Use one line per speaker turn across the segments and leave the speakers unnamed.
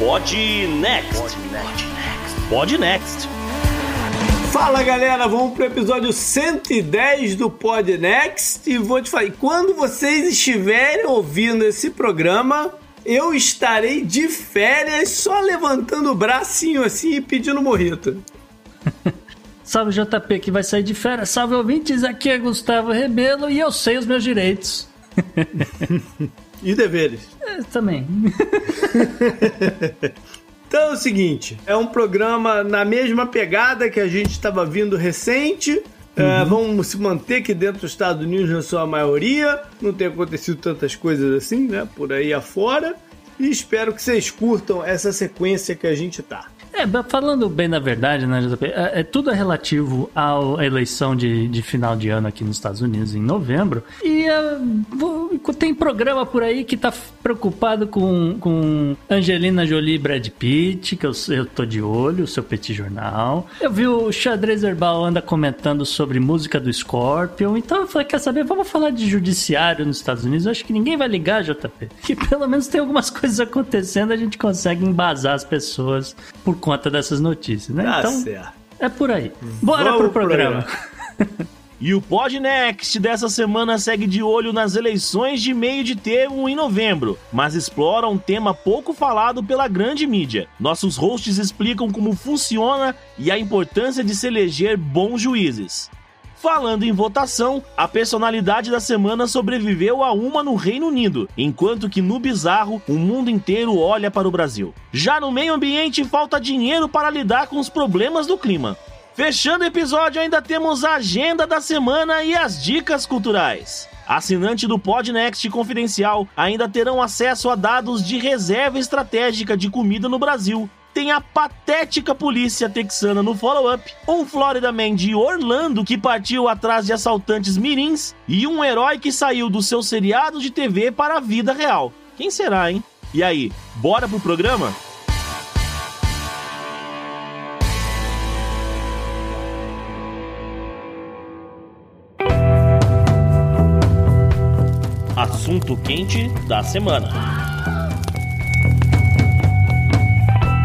Pod Next. Pod Next.
Fala galera, vamos pro episódio 110 do Pod Next e vou te falar, quando vocês estiverem ouvindo esse programa, eu estarei de férias só levantando o bracinho assim e pedindo morrito.
Salve JP que vai sair de férias. Salve ouvintes, aqui é Gustavo Rebelo e eu sei os meus direitos.
e deveres.
É, também.
então é o seguinte, é um programa na mesma pegada que a gente estava vindo recente. É, uhum. É, vamos se manter aqui dentro dos Estados Unidos na sua maioria. Não tem acontecido tantas coisas assim, né? Por aí afora. E espero que vocês curtam essa sequência que a gente tá.
É, falando bem da verdade, né, JP? É, é tudo relativo à eleição de, de final de ano aqui nos Estados Unidos em novembro. E uh, tem programa por aí que tá preocupado com, com Angelina Jolie e Brad Pitt, que eu, eu tô de olho, o seu Petit Jornal. Eu vi o Xadrez Herbal anda comentando sobre música do Scorpion. Então eu falei, quer saber? Vamos falar de judiciário nos Estados Unidos. Eu acho que ninguém vai ligar, JP. Que pelo menos tem algumas coisas acontecendo, a gente consegue embasar as pessoas por conta dessas notícias, né?
Tá então, certo.
é por aí. Bora Vamos pro programa.
E o Podnext dessa semana segue de olho nas eleições de meio de termo em novembro, mas explora um tema pouco falado pela grande mídia. Nossos hosts explicam como funciona e a importância de se eleger bons juízes. Falando em votação, a personalidade da semana sobreviveu a uma no Reino Unido, enquanto que no bizarro o mundo inteiro olha para o Brasil. Já no meio ambiente, falta dinheiro para lidar com os problemas do clima. Fechando o episódio, ainda temos a agenda da semana e as dicas culturais. Assinante do Podnext Confidencial ainda terão acesso a dados de reserva estratégica de comida no Brasil, tem a patética polícia texana no follow-up, um Florida Man de Orlando que partiu atrás de assaltantes mirins e um herói que saiu do seu seriado de TV para a vida real. Quem será, hein? E aí, bora pro programa? Assunto quente da semana.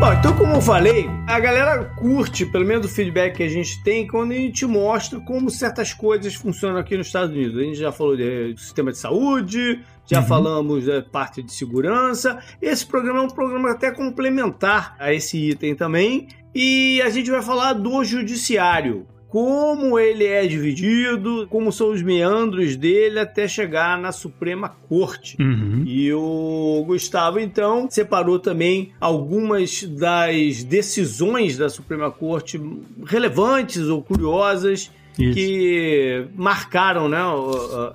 Bom, então como eu falei, a galera curte, pelo menos o feedback que a gente tem, quando a gente mostra como certas coisas funcionam aqui nos Estados Unidos. A gente já falou de sistema de saúde, já uhum. falamos da parte de segurança. Esse programa é um programa até complementar a esse item também. E a gente vai falar do judiciário como ele é dividido, como são os meandros dele até chegar na Suprema Corte. Uhum. E o Gustavo, então, separou também algumas das decisões da Suprema Corte relevantes ou curiosas isso. que marcaram né,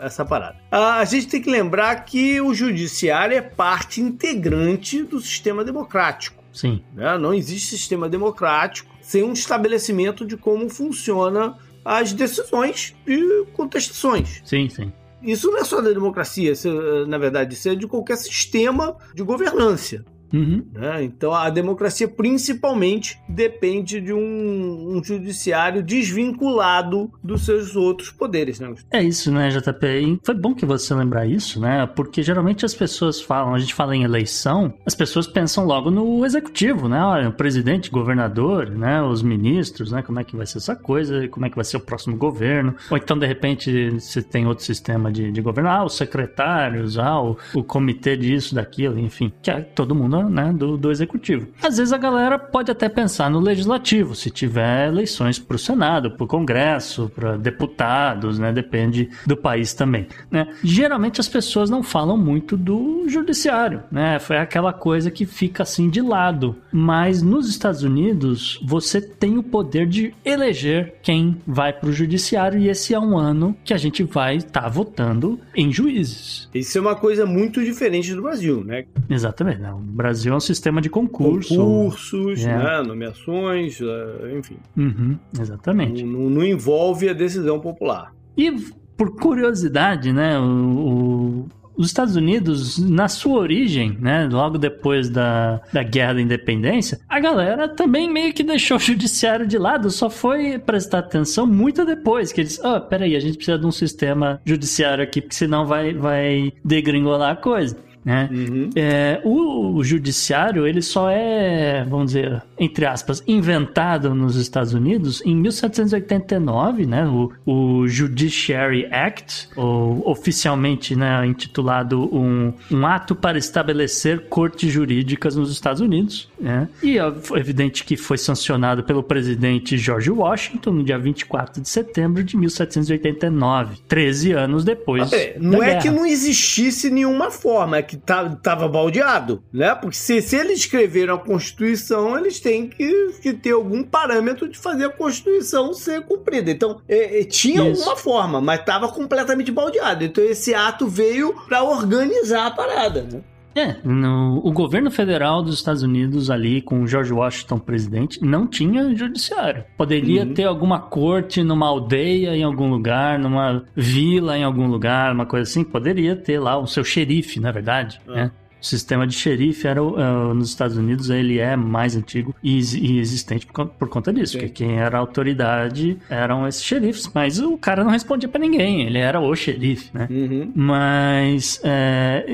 essa parada. A gente tem que lembrar que o judiciário é parte integrante do sistema democrático.
Sim.
Né? Não existe sistema democrático sem um estabelecimento de como funciona as decisões e contestações.
Sim, sim.
Isso não é só da democracia, isso, na verdade, isso é de qualquer sistema de governança. Uhum. Né? Então a democracia principalmente depende de um, um, judiciário desvinculado dos seus outros poderes. Né?
É isso, né, JP? E foi bom que você lembrar isso, né? Porque geralmente as pessoas falam, a gente fala em eleição, as pessoas pensam logo no executivo, né? Olha, o presidente, governador, né? Os ministros, né? Como é que vai ser essa coisa, como é que vai ser o próximo governo. Ou então, de repente, você tem outro sistema de, de governo, ah, os secretários, ah, o, o comitê disso, daquilo, enfim. Que é, todo mundo né, do, do executivo. Às vezes a galera pode até pensar no legislativo, se tiver eleições para o Senado, para o Congresso, para deputados, né? Depende do país também. Né? Geralmente as pessoas não falam muito do judiciário, né? Foi aquela coisa que fica assim de lado. Mas nos Estados Unidos você tem o poder de eleger quem vai para o judiciário e esse é um ano que a gente vai estar tá votando em juízes.
Isso é uma coisa muito diferente do Brasil, né?
Exatamente. Né? O Brasil é um sistema de concurso.
Concursos, é. né? nomeações, eh, enfim.
Uhum, exatamente.
Não, não, envolve a decisão popular.
E por curiosidade, né, o, o, os Estados Unidos, na sua origem, né, logo depois da, da Guerra da Independência, a galera também meio que deixou o judiciário de lado, só foi prestar atenção muito depois, que eles, oh, peraí, a gente precisa de um sistema judiciário aqui, porque senão vai, vai degringolar a coisa. Né? Uhum. É, o, o, judiciário ele só é, vamos dizer, entre aspas, inventado nos Estados Unidos em 1789, né? O, o Judiciary Act, ou oficialmente né, intitulado um, um ato para estabelecer cortes jurídicas nos Estados Unidos. Né? E é evidente que foi sancionado pelo presidente George Washington no dia 24 de setembro de 1789, 13 anos depois.
É, não é guerra. que não existisse nenhuma forma, é que tá, tava baldeado, né? Porque se, se eles escreveram a Constituição, eles têm que, que ter algum parâmetro de fazer a Constituição ser cumprida. Então, é, é, tinha Isso. alguma forma, mas estava completamente baldeado. Então, esse ato veio para organizar a parada, né?
É, no, o governo federal dos Estados Unidos ali, com o George Washington presidente, não tinha judiciário. Poderia uhum. ter alguma corte numa aldeia em algum lugar, numa vila em algum lugar, uma coisa assim. Poderia ter lá o seu xerife, na verdade, uhum. né? O sistema de xerife era, uh, nos Estados Unidos ele é mais antigo e, e existente por, por, conta disso, Sim. porque quem era autoridade eram esses xerifes, mas o cara não respondia para ninguém, ele era o xerife, né? Uhum. Mas é,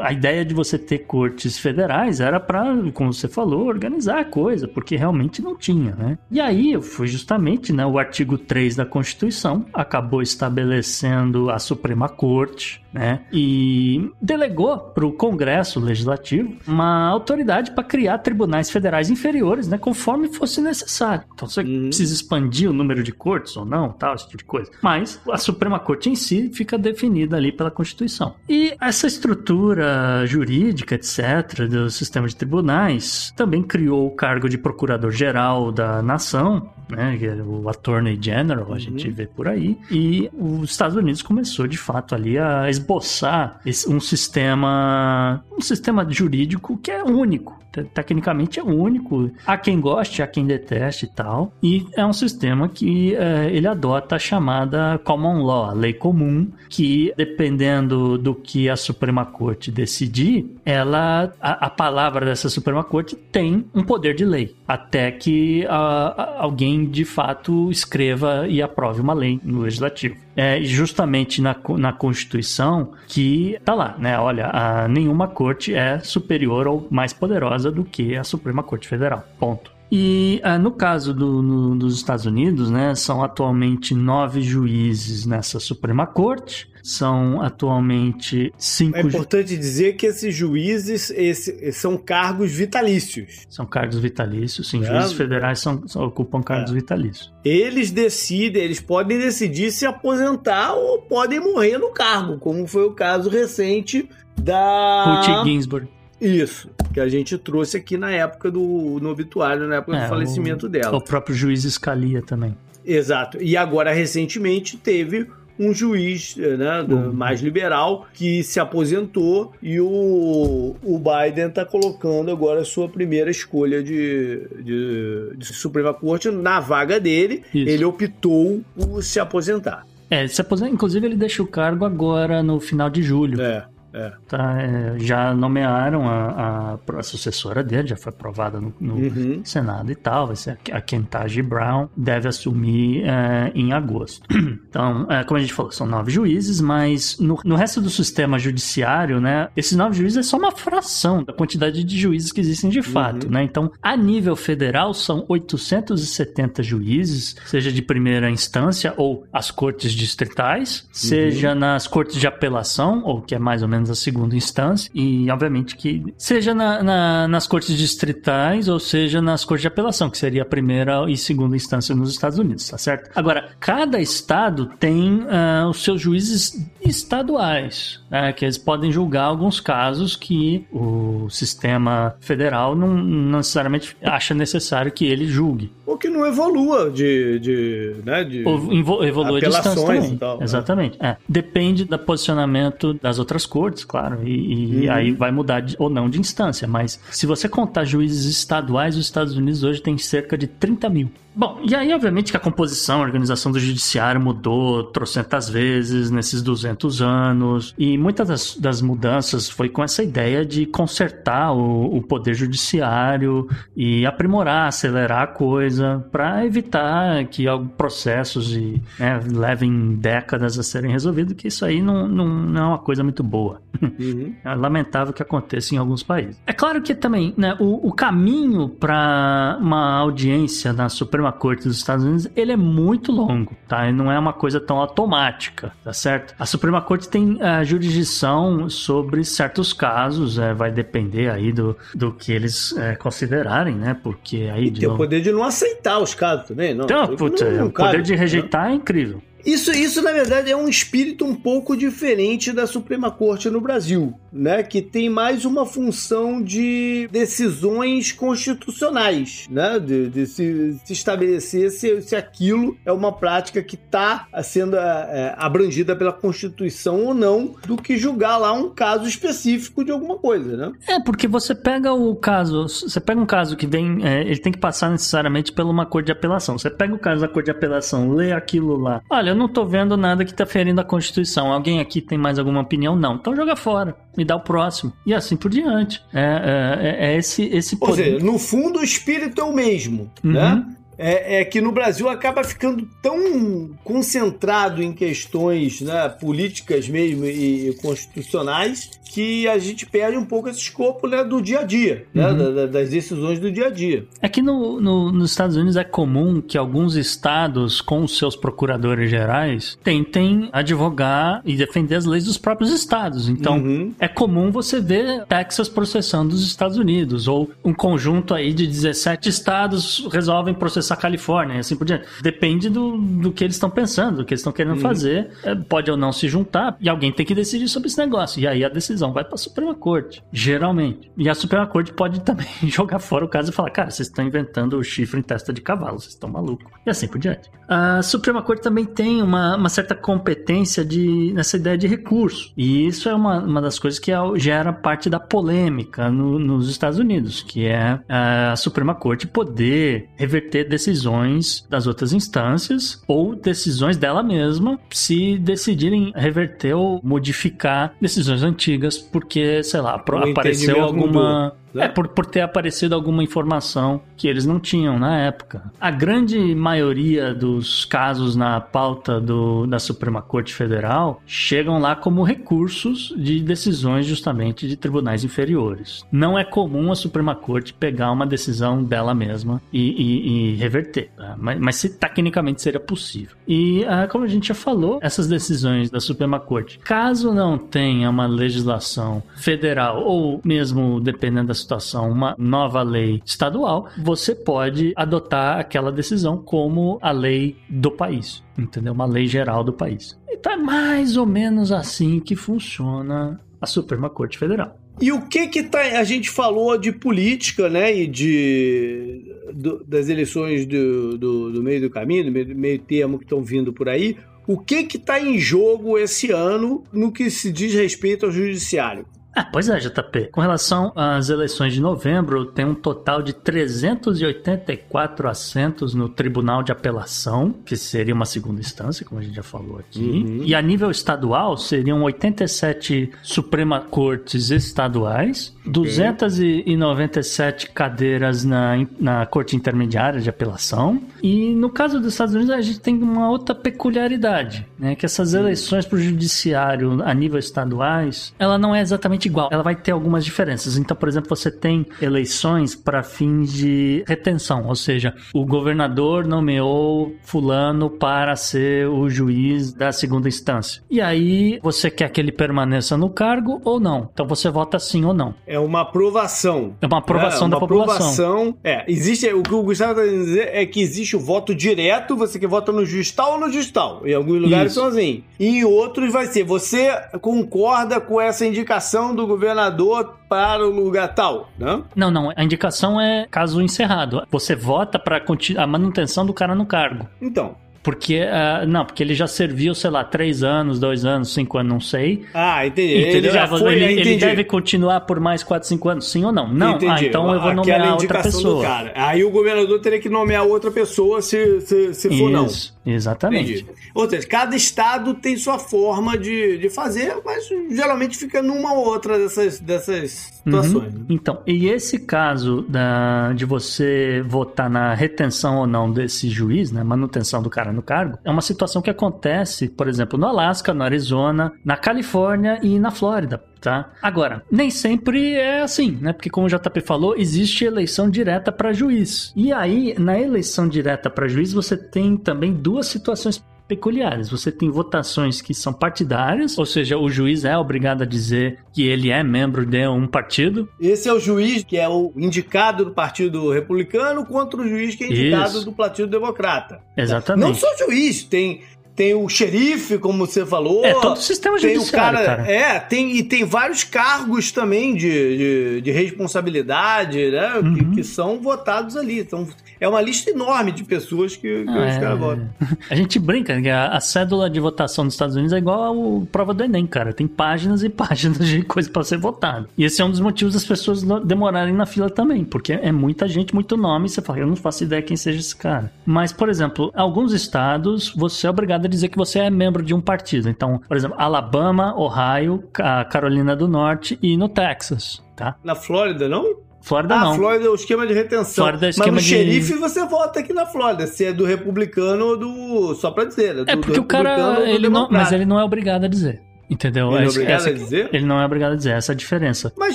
a ideia de você ter cortes federais era para, como você falou, organizar a coisa, porque realmente não tinha, né? E aí foi justamente né, o artigo 3 da Constituição acabou estabelecendo a Suprema Corte, né? E delegou para o Congresso Legislativo uma autoridade para criar tribunais federais inferiores, né? Conforme fosse necessário. Então você uhum. precisa expandir o número de cortes ou não, tal, esse tipo de coisa. Mas a Suprema Corte em si fica definida ali pela Constituição. E essa estrutura jurídica, etc., do sistema de tribunais também criou o cargo de Procurador-Geral da Nação, né? É o Attorney General, a gente uhum. vê por aí. E os Estados Unidos começou de fato ali a esboçar um sistema, um sistema jurídico que é único tecnicamente é único. Há quem goste, há quem deteste e tal. E é um sistema que é, ele adota a chamada common law, a lei comum, que dependendo do que a Suprema Corte decidir, ela a, a palavra dessa Suprema Corte tem um poder de lei, até que a, a, alguém de fato escreva e aprove uma lei no legislativo. É justamente na, na Constituição que tá lá, né? Olha, a, nenhuma corte é superior ou mais poderosa do que a Suprema Corte Federal. Ponto. E ah, no caso do, no, dos Estados Unidos, né, são atualmente nove juízes nessa Suprema Corte. São atualmente cinco. É
importante dizer que esses juízes esse, são cargos vitalícios.
São cargos vitalícios, sim. É. Juízes federais são, ocupam cargos é. vitalícios.
Eles decidem, eles podem decidir se aposentar ou podem morrer no cargo, como foi o caso recente da.
Ruth Ginsburg.
Isso, que a gente trouxe aqui na época do no obituário, na época é, do falecimento
o,
dela.
O próprio juiz Scalia também.
Exato. E agora, recentemente, teve um juiz né, uhum. mais liberal que se aposentou e o, o Biden está colocando agora a sua primeira escolha de, de, de Suprema Corte na vaga dele. Isso. Ele optou por se aposentar.
É, se aposenta, inclusive ele deixa o cargo agora no final de julho.
É. É.
Tá, é, já nomearam a, a, a, sucessora dele, já foi aprovada no, no uhum. Senado e tal. Vai ser a, a Kentage Brown, deve assumir é, em agosto. Então, é, como a gente falou, são nove juízes, mas no, no resto do sistema judiciário, né, esses nove juízes é só uma fração da quantidade de juízes que existem de fato, uhum. né? Então, a nível federal, são 870 juízes, seja de primeira instância ou as cortes distritais, uhum. seja nas cortes de apelação, ou que é mais ou menos menos a segunda instância, e obviamente que seja na, na, nas cortes distritais ou seja nas cortes de apelação, que seria a primeira e segunda instância nos Estados Unidos, tá certo? Agora, cada estado tem uh, os seus juízes estaduais, né, que eles podem julgar alguns casos que o sistema federal não, não necessariamente acha necessário que ele julgue.
Ou que não evolua de. de, né, de
Ou evolua de distância também. Tal, né? Exatamente. Né? É. Depende do posicionamento das outras claro. E, e uhum. aí vai mudar de, ou não de instância. Mas se você contar juízes estaduais, os Estados Unidos hoje tem cerca de 30 mil. Bom, e aí, obviamente, que a composição, a organização do judiciário mudou trocentas vezes nesses 200 anos, e muitas das, das mudanças foi com essa ideia de consertar o, o poder judiciário e aprimorar, acelerar a coisa, para evitar que processos né, levem décadas a serem resolvidos, que isso aí não, não, não é uma coisa muito boa. Uhum. É lamentável que aconteça em alguns países. É claro que também né, o, o caminho para uma audiência na Suprema Suprema Corte dos Estados Unidos, ele é muito longo, tá? Ele não é uma coisa tão automática, tá certo? A Suprema Corte tem a jurisdição sobre certos casos, é, vai depender aí do, do que eles é, considerarem, né? Porque aí...
E tem o poder de não aceitar os casos também, não?
Então, putz, não, não o poder de rejeitar é incrível.
Isso, isso, na verdade, é um espírito um pouco diferente da Suprema Corte no Brasil, né? Que tem mais uma função de decisões constitucionais, né? De, de se, se, estabelecer se, se aquilo é uma prática que está sendo é, abrangida pela Constituição ou não, do que julgar lá um caso específico de alguma coisa, né?
É, porque você pega o caso, você pega um caso que vem, é, ele tem que passar necessariamente por uma corte de apelação. Você pega o caso da corte de apelação, lê aquilo lá. Olha, não tô vendo nada que tá ferindo a Constituição. Alguém aqui tem mais alguma opinião? Não. Então joga fora. Me dá o próximo. E assim por diante. É, é, é esse, esse
poder. Ou seja, no fundo o espírito é o mesmo, uhum. né? É, é, que no Brasil acaba ficando tão concentrado em questões né, políticas mesmo e, e constitucionais que a gente perde um pouco esse escopo né, do dia a dia, né, uhum. da, das decisões do dia a dia.
É que no, no, nos Estados Unidos é comum que alguns estados, com seus procuradores gerais, tentem advogar e defender as leis dos próprios estados. Então, uhum. é comum você ver Texas processando os Estados Unidos, ou um conjunto aí de 17 estados resolvem processar essa Califórnia e assim por diante. Depende do, do que eles estão pensando, do que eles estão querendo uhum. fazer. É, pode ou não se juntar e alguém tem que decidir sobre esse negócio. E aí a decisão vai para a Suprema Corte, geralmente. E a Suprema Corte pode também jogar fora o caso e falar: cara, vocês estão inventando o chifre em testa de cavalo, vocês estão malucos. E assim por diante. A Suprema Corte também tem uma, uma certa competência de, nessa ideia de recurso. E isso é uma, uma das coisas que é, gera parte da polêmica no, nos Estados Unidos, que é a Suprema Corte poder reverter decisões das outras instâncias ou decisões dela mesma se decidirem reverter ou modificar decisões antigas porque, sei lá, apareceu alguma né? É, por, por ter aparecido alguma informação que eles não tinham na época. A grande maioria dos casos na pauta do, da Suprema Corte Federal chegam lá como recursos de decisões justamente de tribunais inferiores. Não é comum a Suprema Corte pegar uma decisão dela mesma e, e, e reverter, tá? mas, mas se tecnicamente seria possível. E ah, como a gente já falou, essas decisões da Suprema Corte, caso não tenha uma legislação federal ou mesmo dependendo da situação uma nova lei estadual, você pode adotar aquela decisão como a lei do país, entendeu? Uma lei geral do país. Então é mais ou menos assim que funciona a Suprema Corte Federal.
E o que que tá. A gente falou de política, né? E de. Do, das eleições do, do, do, meio do caminho, do meio, meio termo que estão vindo por aí. O que que está em jogo esse ano no que se diz respeito ao judiciário?
Ah, pois é, JP. Com relação às eleições de novembro, tem um total de 384 assentos no Tribunal de Apelação, que seria uma segunda instância, como a gente já falou aqui. Uhum. E a nível estadual, seriam 87 Suprema Cortes estaduais, okay. 297 cadeiras na, na Corte Intermediária de Apelação. E no caso dos Estados Unidos, a gente tem uma outra peculiaridade, né? Que essas eleições para o judiciário a nível estaduais, ela não é exatamente exatamente igual. Ela vai ter algumas diferenças. Então, por exemplo, você tem eleições para fins de retenção, ou seja, o governador nomeou fulano para ser o juiz da segunda instância. E aí você quer que ele permaneça no cargo ou não? Então você vota sim ou não.
É uma aprovação.
É uma aprovação
é,
da
uma
população.
Aprovação. É, existe. O que o Gustavo está dizer é que existe o voto direto, você que vota no juiz tal ou no juiz tal. Em alguns lugares
Isso.
são assim. E em outros vai ser, você concorda com essa indicação do governador para o lugar tal, né?
Não, não. A indicação é caso encerrado. Você vota para a manutenção do cara no cargo.
Então.
Porque, uh, não, porque ele já serviu, sei lá, três anos, dois anos, cinco anos, não sei.
Ah, entendi.
Entendeu?
Ele já foi,
ele,
entendi.
ele deve continuar por mais quatro, cinco anos, sim ou não? Não, ah, então eu vou
Aquela
nomear outra
indicação
pessoa.
Aí o governador teria que nomear outra pessoa se, se, se for não.
Isso, exatamente.
Entendi. Ou seja, cada estado tem sua forma de, de fazer, mas geralmente fica numa ou outra dessas, dessas situações.
Uhum. Então, e esse caso da, de você votar na retenção ou não desse juiz, né, manutenção do cara no cargo, é uma situação que acontece, por exemplo, no Alasca, no Arizona, na Califórnia e na Flórida. Tá? Agora, nem sempre é assim, né? Porque como o JP falou, existe eleição direta para juiz. E aí, na eleição direta para juiz, você tem também duas situações peculiares. Você tem votações que são partidárias, ou seja, o juiz é obrigado a dizer que ele é membro de um partido.
Esse é o juiz que é o indicado do Partido Republicano contra o juiz que é indicado
Isso.
do Partido Democrata.
Exatamente.
Não só juiz, tem tem o xerife, como você falou.
É, todo o sistema
tem o cara,
cara.
É, tem, e tem vários cargos também de, de, de responsabilidade, né?
Uhum.
Que, que são votados ali. Então, é uma lista enorme de pessoas que, que
Ah,
os
é.
caras votam.
A gente brinca que a, a cédula de votação nos Estados Unidos é igual a prova do Enem, cara. Tem páginas e páginas de coisa para ser votado. E esse é um dos motivos das pessoas demorarem na fila também, porque é muita gente, muito nome, e você fala, eu não faço ideia quem seja esse cara. Mas, por exemplo, alguns estados, você é obrigado dizer que você é membro de um partido. Então, por exemplo, Alabama, Ohio, Ca- Carolina do Norte e no Texas, tá?
Na Flórida, não?
Flórida
ah,
não.
Flórida é o esquema de retenção.
Flórida é o
Mas
esquema
no
de-
xerife você vota aqui na Flórida, se é do republicano ou do. Só pra dizer, né? Do,
É
do
porque o
republicano ou
cara,
do
ele não, mas ele não é obrigado a dizer. Entendeu?
Ele é
Essa-
obrigado
essa-
a dizer?
Ele não é obrigado a dizer, essa é a diferença.
Mas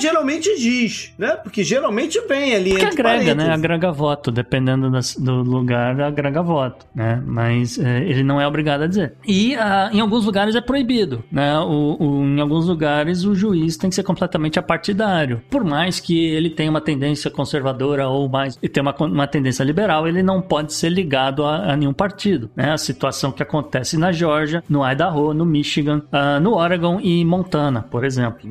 geralmente diz, né? Porque geralmente vem ali
Porque agrega, né?
parênteses.
Agrega voto, dependendo das- do lugar, agrega voto, né? Mas é, ele não é obrigado a dizer. E ah, em alguns lugares é proibido, né? O, o- em alguns lugares o juiz tem que ser completamente apartidário. Por mais que ele tenha uma tendência conservadora ou mais e tenha uma, uma tendência liberal, ele não pode ser ligado a, a nenhum partido, né? A situação que acontece na Georgia, no Idaho, no Michigan, ah, no Oregon e Montana, por exemplo.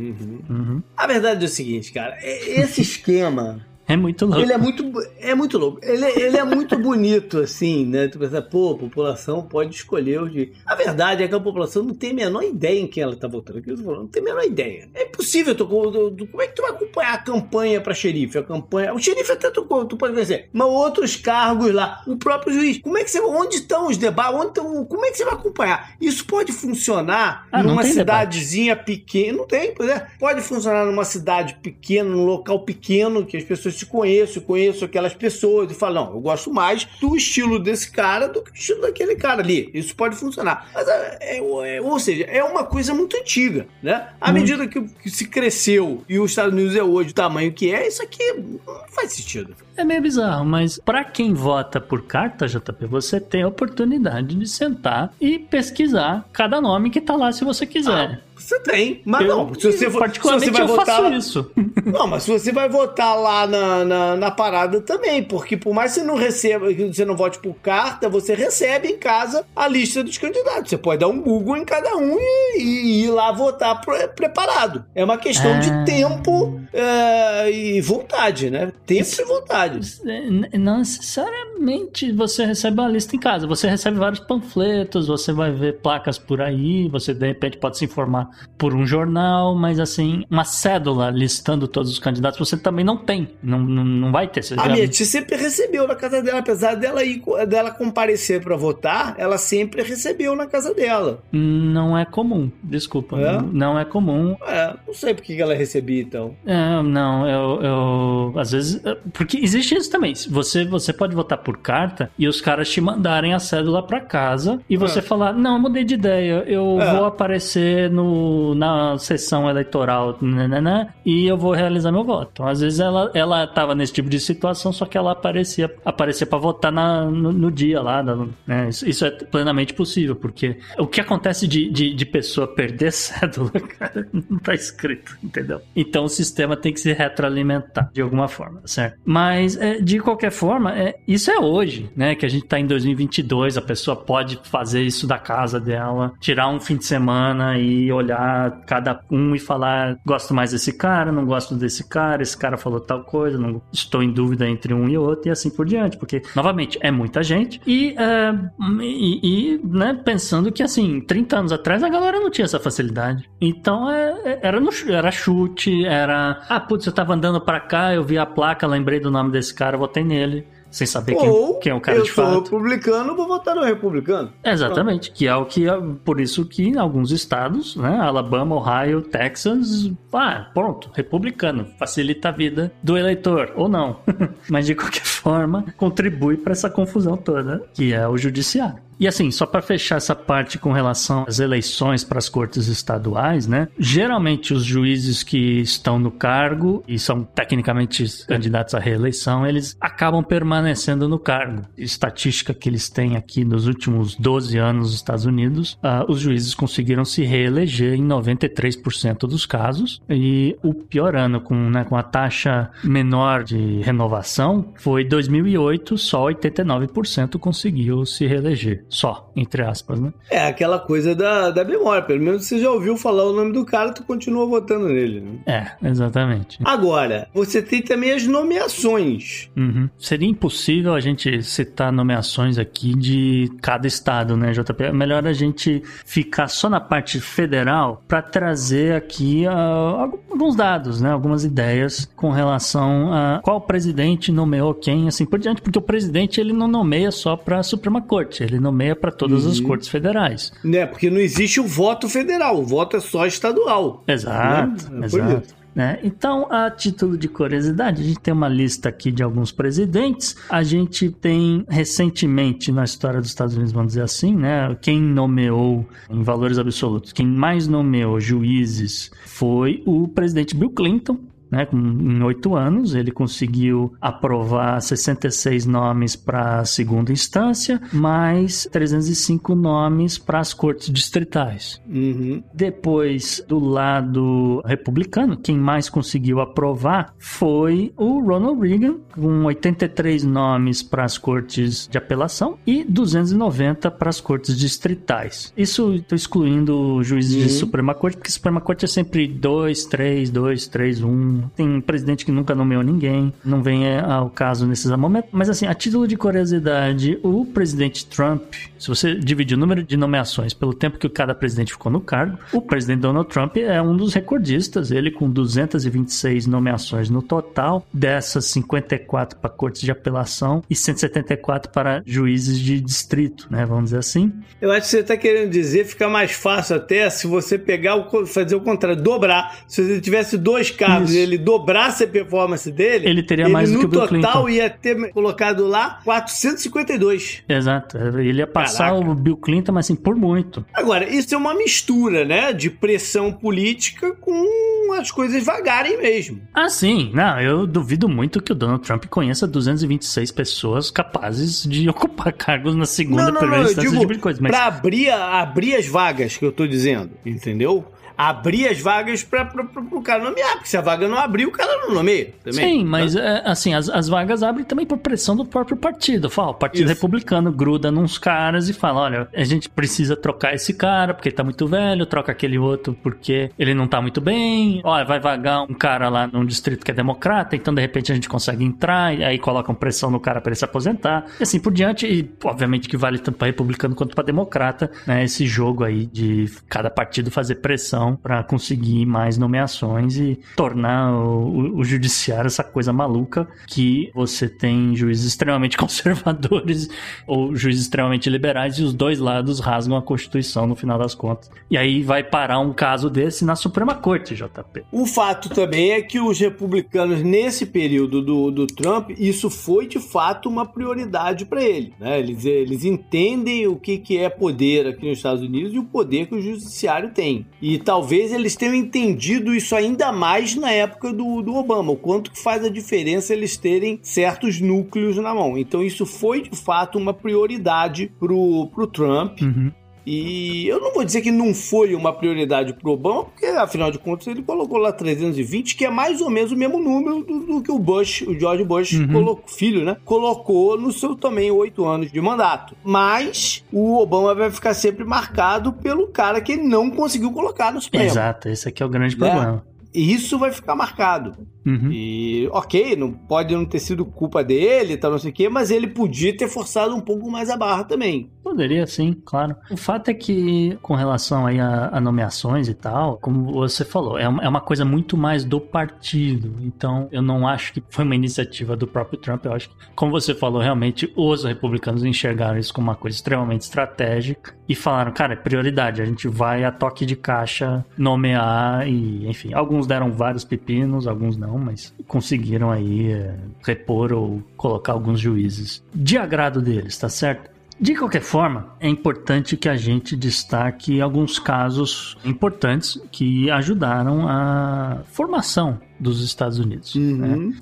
Uhum.
A verdade é o seguinte, cara. e- Esse esquema,
É muito louco.
ele é muito, é muito louco. Ele, ele é muito bonito, assim, né? Tu pensa, pô, a população pode escolher o de. A verdade é que a população não tem a menor ideia em quem ela tá votando. Que eu tô falando, Não tem a menor ideia. É impossível. Tu, como é que tu vai acompanhar a campanha pra xerife? A campanha. O xerife até tu, tu pode conhecer. Mas outros cargos lá, o próprio juiz. Como é que você. Onde estão os debates? Onde estão, como é que você vai acompanhar? Isso pode funcionar
Ah,
numa
tem debate.
cidadezinha pequena. Não tem, pois é. Pode funcionar numa cidade pequena, num local pequeno, que as pessoas se conheçam, conheço aquelas pessoas e falam, não, eu gosto mais do estilo desse cara do que do estilo daquele cara ali. Isso pode funcionar. Mas, é, é- é- ou seja, é uma coisa muito antiga, né? À
Muito.
medida que, que se cresceu e os Estados Unidos é hoje o tamanho que é, isso aqui não faz sentido.
É meio bizarro, mas pra quem vota por carta, JP, você tem a oportunidade de sentar e pesquisar cada nome que tá lá se você quiser.
Você tem, mas
eu,
não. Se você, for, se
particularmente,
você vai
eu
votar
faço isso.
Não, mas você vai votar lá na, na, na parada também, porque por mais que você não receba, que você não vote por carta, você recebe em casa a lista dos candidatos. Você pode dar um Google em cada um e, e ir lá votar pre- preparado. É uma questão
Ah.
de tempo é, e vontade, né? Tempo e vontade.
N- Não necessariamente você recebe uma lista em casa. Você recebe vários panfletos, você vai ver placas por aí, você de repente pode se informar por um jornal, mas assim, uma cédula listando todos os candidatos você também não tem. Não, não, não vai ter.
A minha tia sempre recebeu na casa dela, apesar dela ir, dela comparecer pra votar, ela sempre recebeu na casa dela.
Não é comum, desculpa.
É?
Não é comum.
É, não sei por que que ela recebia então.
É, Não, não, eu, eu às vezes, porque existe isso também. Você você pode votar por carta e os caras te mandarem a cédula para casa e você é. falar: "Não, eu mudei de ideia. Eu é. vou aparecer no na sessão eleitoral, né, e eu vou realizar meu voto". Então, às vezes ela ela tava nesse tipo de situação, só que ela aparecia aparecia para votar na, no, no, dia lá, né? Isso, isso, é plenamente possível, porque o que acontece de, de, de pessoa perder cédula, cara, não tá escrito, entendeu? Então o sistema tem que se retroalimentar de alguma forma, certo? Mas, é, de qualquer forma, é, isso é hoje, né? Que a gente tá em 2022, a pessoa pode fazer isso da casa dela, tirar um fim de semana e olhar cada um e falar: gosto mais desse cara, não gosto desse cara, esse cara falou tal coisa, não estou em dúvida entre um e outro, e assim por diante, porque, novamente, é muita gente e, é, e, e né, pensando que, assim, 30 anos atrás a galera não tinha essa facilidade. Então, é, é era, no, era chute, era. Ah, putz, eu tava andando para cá, eu vi a placa, lembrei do nome desse cara, votei nele sem saber quem, quem, é o cara de fato.
Eu sou republicano, vou votar no republicano.
Exatamente, Pronto. que é o que é por isso que em alguns estados, né, Alabama, Ohio, Texas, ah, pronto, republicano, facilita a vida do eleitor ou não. Mas de qualquer forma, contribui para essa confusão toda, que é o judiciário. E assim, só para fechar essa parte com relação às eleições para as cortes estaduais, né? Geralmente os juízes que estão no cargo e são tecnicamente candidatos à reeleição, eles acabam permanecendo no cargo. Estatística que eles têm aqui nos últimos 12 anos nos Estados Unidos, uh, os juízes conseguiram se reeleger em 93% dos casos. E o pior ano, com, né, com a taxa menor de renovação, foi 2008, só 89% conseguiu se reeleger. Só, entre aspas, né?
É aquela coisa da, da memória. Pelo menos você já ouviu falar o nome do cara, tu continua votando nele. Né?
É, exatamente.
Agora, você tem também as nomeações.
Uhum. Seria impossível a gente citar nomeações aqui de cada estado, né, JP? É melhor a gente ficar só na parte federal para trazer aqui uh, alguns dados, né? Algumas ideias com relação a qual presidente nomeou quem, assim por diante, porque o presidente ele não nomeia só para a Suprema Corte, ele nomeia nomeia para todas uhum. as cortes federais.
Né, porque não existe o voto federal, o voto é só estadual.
Exato, né? exato. Né? Então, a título de curiosidade, a gente tem uma lista aqui de alguns presidentes. A gente tem recentemente na história dos Estados Unidos, vamos dizer assim, né? Quem nomeou em valores absolutos, quem mais nomeou juízes foi o presidente Bill Clinton, né, em oito anos, ele conseguiu aprovar 66 nomes para a segunda instância, mais 305 nomes para as cortes distritais.
Uhum.
Depois, do lado republicano, quem mais conseguiu aprovar foi o Ronald Reagan, com 83 nomes para as cortes de apelação e 290 para as cortes distritais. Isso estou excluindo juízes uhum. de Suprema Corte, porque Suprema Corte é sempre 2, 3, 2, 3, 1 tem presidente que nunca nomeou ninguém, não vem é, ao caso nesses momentos. Mas assim, a título de curiosidade, o presidente Trump, se você dividir o número de nomeações pelo tempo que cada presidente ficou no cargo, o presidente Donald Trump é um dos recordistas, ele com 226 nomeações no total, dessas 54 para cortes de apelação e 174 para juízes de distrito, né, vamos dizer assim.
Eu acho que você está querendo dizer, fica mais fácil até se você pegar o fazer o contrário, dobrar. Se você tivesse dois cargos, Isso. ele dobrasse a performance dele,
ele teria mais do que o Bill
Clinton. No total ia ter colocado lá 452.
Exato. Ele ia passar Caraca. o Bill Clinton, mas assim, por muito.
Agora, isso é uma mistura, né, de pressão política com as coisas vagarem mesmo.
Ah, sim. Não, eu duvido muito que o Donald Trump conheça 226 pessoas capazes de ocupar cargos na segunda, não, não, primeira não, instância,
digo, de coisa. Mas... Pra abrir, abrir as vagas que eu tô dizendo, entendeu? Abrir as vagas para o cara nomear, porque se a vaga não abrir, o cara não nomeia também.
Sim, mas é, assim, as, as vagas abrem também por pressão do próprio partido. Fala, o Partido Isso. Republicano gruda nos caras e fala: olha, a gente precisa trocar esse cara porque ele tá muito velho, troca aquele outro porque ele não tá muito bem. Olha, vai vagar um cara lá num distrito que é democrata, então de repente a gente consegue entrar, e aí colocam pressão no cara para ele se aposentar. E assim por diante, e obviamente que vale tanto para republicano quanto para democrata, né? Esse jogo aí de cada partido fazer pressão pressão para conseguir mais nomeações e tornar o, o, judiciário essa coisa maluca que você tem juízes extremamente conservadores ou juízes extremamente liberais e os dois lados rasgam a Constituição no final das contas. E aí vai parar um caso desse na Suprema Corte, JP.
O fato também é que os republicanos, nesse período do, do Trump, isso foi de fato uma prioridade para ele. Né? Eles, eles entendem o que, que é poder aqui nos Estados Unidos e o poder que o judiciário tem. E talvez eles tenham entendido isso ainda mais na época do, do Obama, o quanto que faz a diferença eles terem certos núcleos na mão. Então isso foi de fato uma prioridade pro, pro Trump. Uhum. E eu não vou dizer que não foi uma prioridade pro Obama, porque afinal de contas ele colocou lá 320, que é mais ou menos o mesmo número do, do que o Bush, o George Bush, uhum. colocou, filho, né? Colocou no seu também oito anos de mandato. Mas o Obama vai ficar sempre marcado pelo cara que ele não conseguiu colocar no Supremo.
Exato, esse aqui é o grande né? problema.
E isso vai ficar marcado. Uhum. E, ok, não pode não ter sido culpa dele, tal, não sei o quê, mas ele podia ter forçado um pouco mais a barra também.
Poderia, sim, claro. O fato é que, com relação aí a, a nomeações e tal, como você falou, é uma, é uma coisa muito mais do partido. Então, eu não acho que foi uma iniciativa do próprio Trump. Eu acho que, como você falou, realmente os republicanos enxergaram isso como uma coisa extremamente estratégica e falaram, cara, é prioridade, a gente vai a toque de caixa nomear e, enfim, alguns deram vários pepinos, alguns não, mas conseguiram aí é, repor ou colocar alguns juízes de agrado deles, tá certo? De qualquer forma, é importante que a gente destaque alguns casos importantes que ajudaram a formação dos Estados Unidos. Uhum. Né?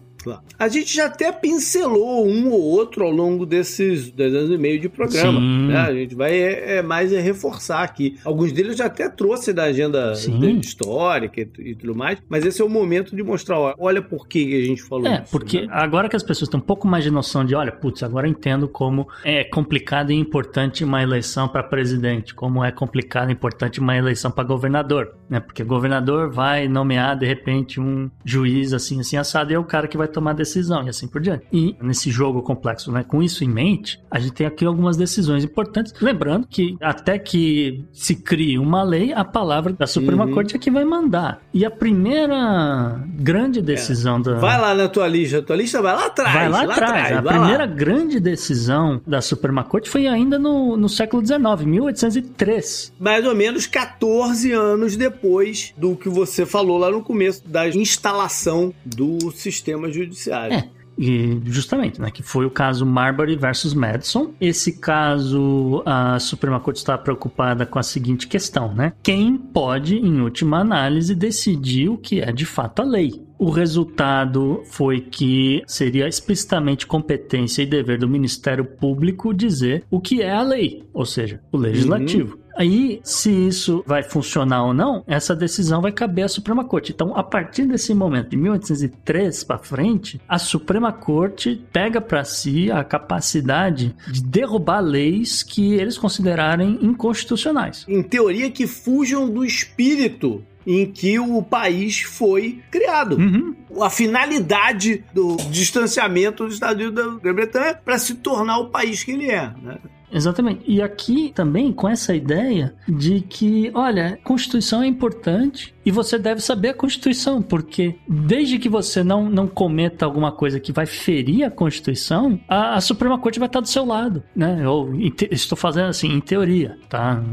A gente já até pincelou um ou outro ao longo desses dois anos e meio de programa. Né? A gente vai é, é mais é reforçar aqui. Alguns deles eu já até trouxe da agenda histórica e, e, tudo mais, mas esse é o momento de mostrar, ó, olha por que a gente falou
é,
isso.
porque
né?
agora que as pessoas têm um pouco mais de noção de, olha, putz, agora entendo como é complicado e importante uma eleição para presidente, como é complicado e importante uma eleição para governador, né? Porque governador vai nomear de repente um juiz assim, assim assado e é o cara que vai tomar decisão e assim por diante. E nesse jogo complexo, né, com isso em mente, a gente tem aqui algumas decisões importantes. Lembrando que até que se crie uma lei, a palavra da Suprema uhum. Corte é que vai mandar. E a primeira grande decisão é. da.
Vai lá na tua lista, a tua lista vai lá atrás.
Vai lá, lá atrás. atrás. A primeira lá. grande decisão da Suprema Corte foi ainda no, no século XIX, 1803.
Mais ou menos 14 anos depois do que você falou lá no começo da instalação do sistema judiciário judiciário.
É. E justamente, né, que foi o caso Marbury versus Madison. Esse caso, a Suprema Corte está preocupada com a seguinte questão, né? Quem pode, em última análise, decidir o que é de fato a lei? O resultado foi que seria explicitamente competência e dever do Ministério Público dizer o que é a lei, ou seja, o legislativo. Uhum. Aí, se isso vai funcionar ou não, essa decisão vai caber à Suprema Corte. Então, a partir desse momento, de 1803 para frente, a Suprema Corte pega para si a capacidade de derrubar leis que eles considerarem inconstitucionais.
Em teoria, que fujam do espírito em que o país foi criado. Uhum. A finalidade do distanciamento dos Estados Unidos da Grã-Bretanha para se tornar o país que ele é. Né?
Exatamente. E aqui também com essa ideia de que, olha, Constituição é importante e você deve saber a Constituição, porque desde que você não, não cometa alguma coisa que vai ferir a Constituição, a, a Suprema Corte vai estar do seu lado, né? Ou estou fazendo assim, em teoria, tá?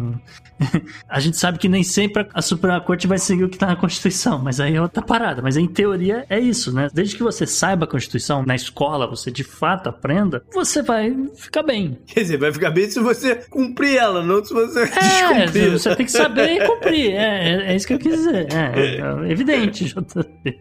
a gente sabe que nem sempre a Suprema Corte vai seguir o que está na Constituição, mas aí é outra parada. Mas em teoria é isso, né? Desde que você saiba a Constituição na escola, você de fato aprenda, você vai ficar bem.
Quer dizer, vai ficar bem se você cumprir ela, não se você é, descumprir.
Você tem que saber e cumprir. É, é, é isso que eu quis dizer. É, é evidente, JP.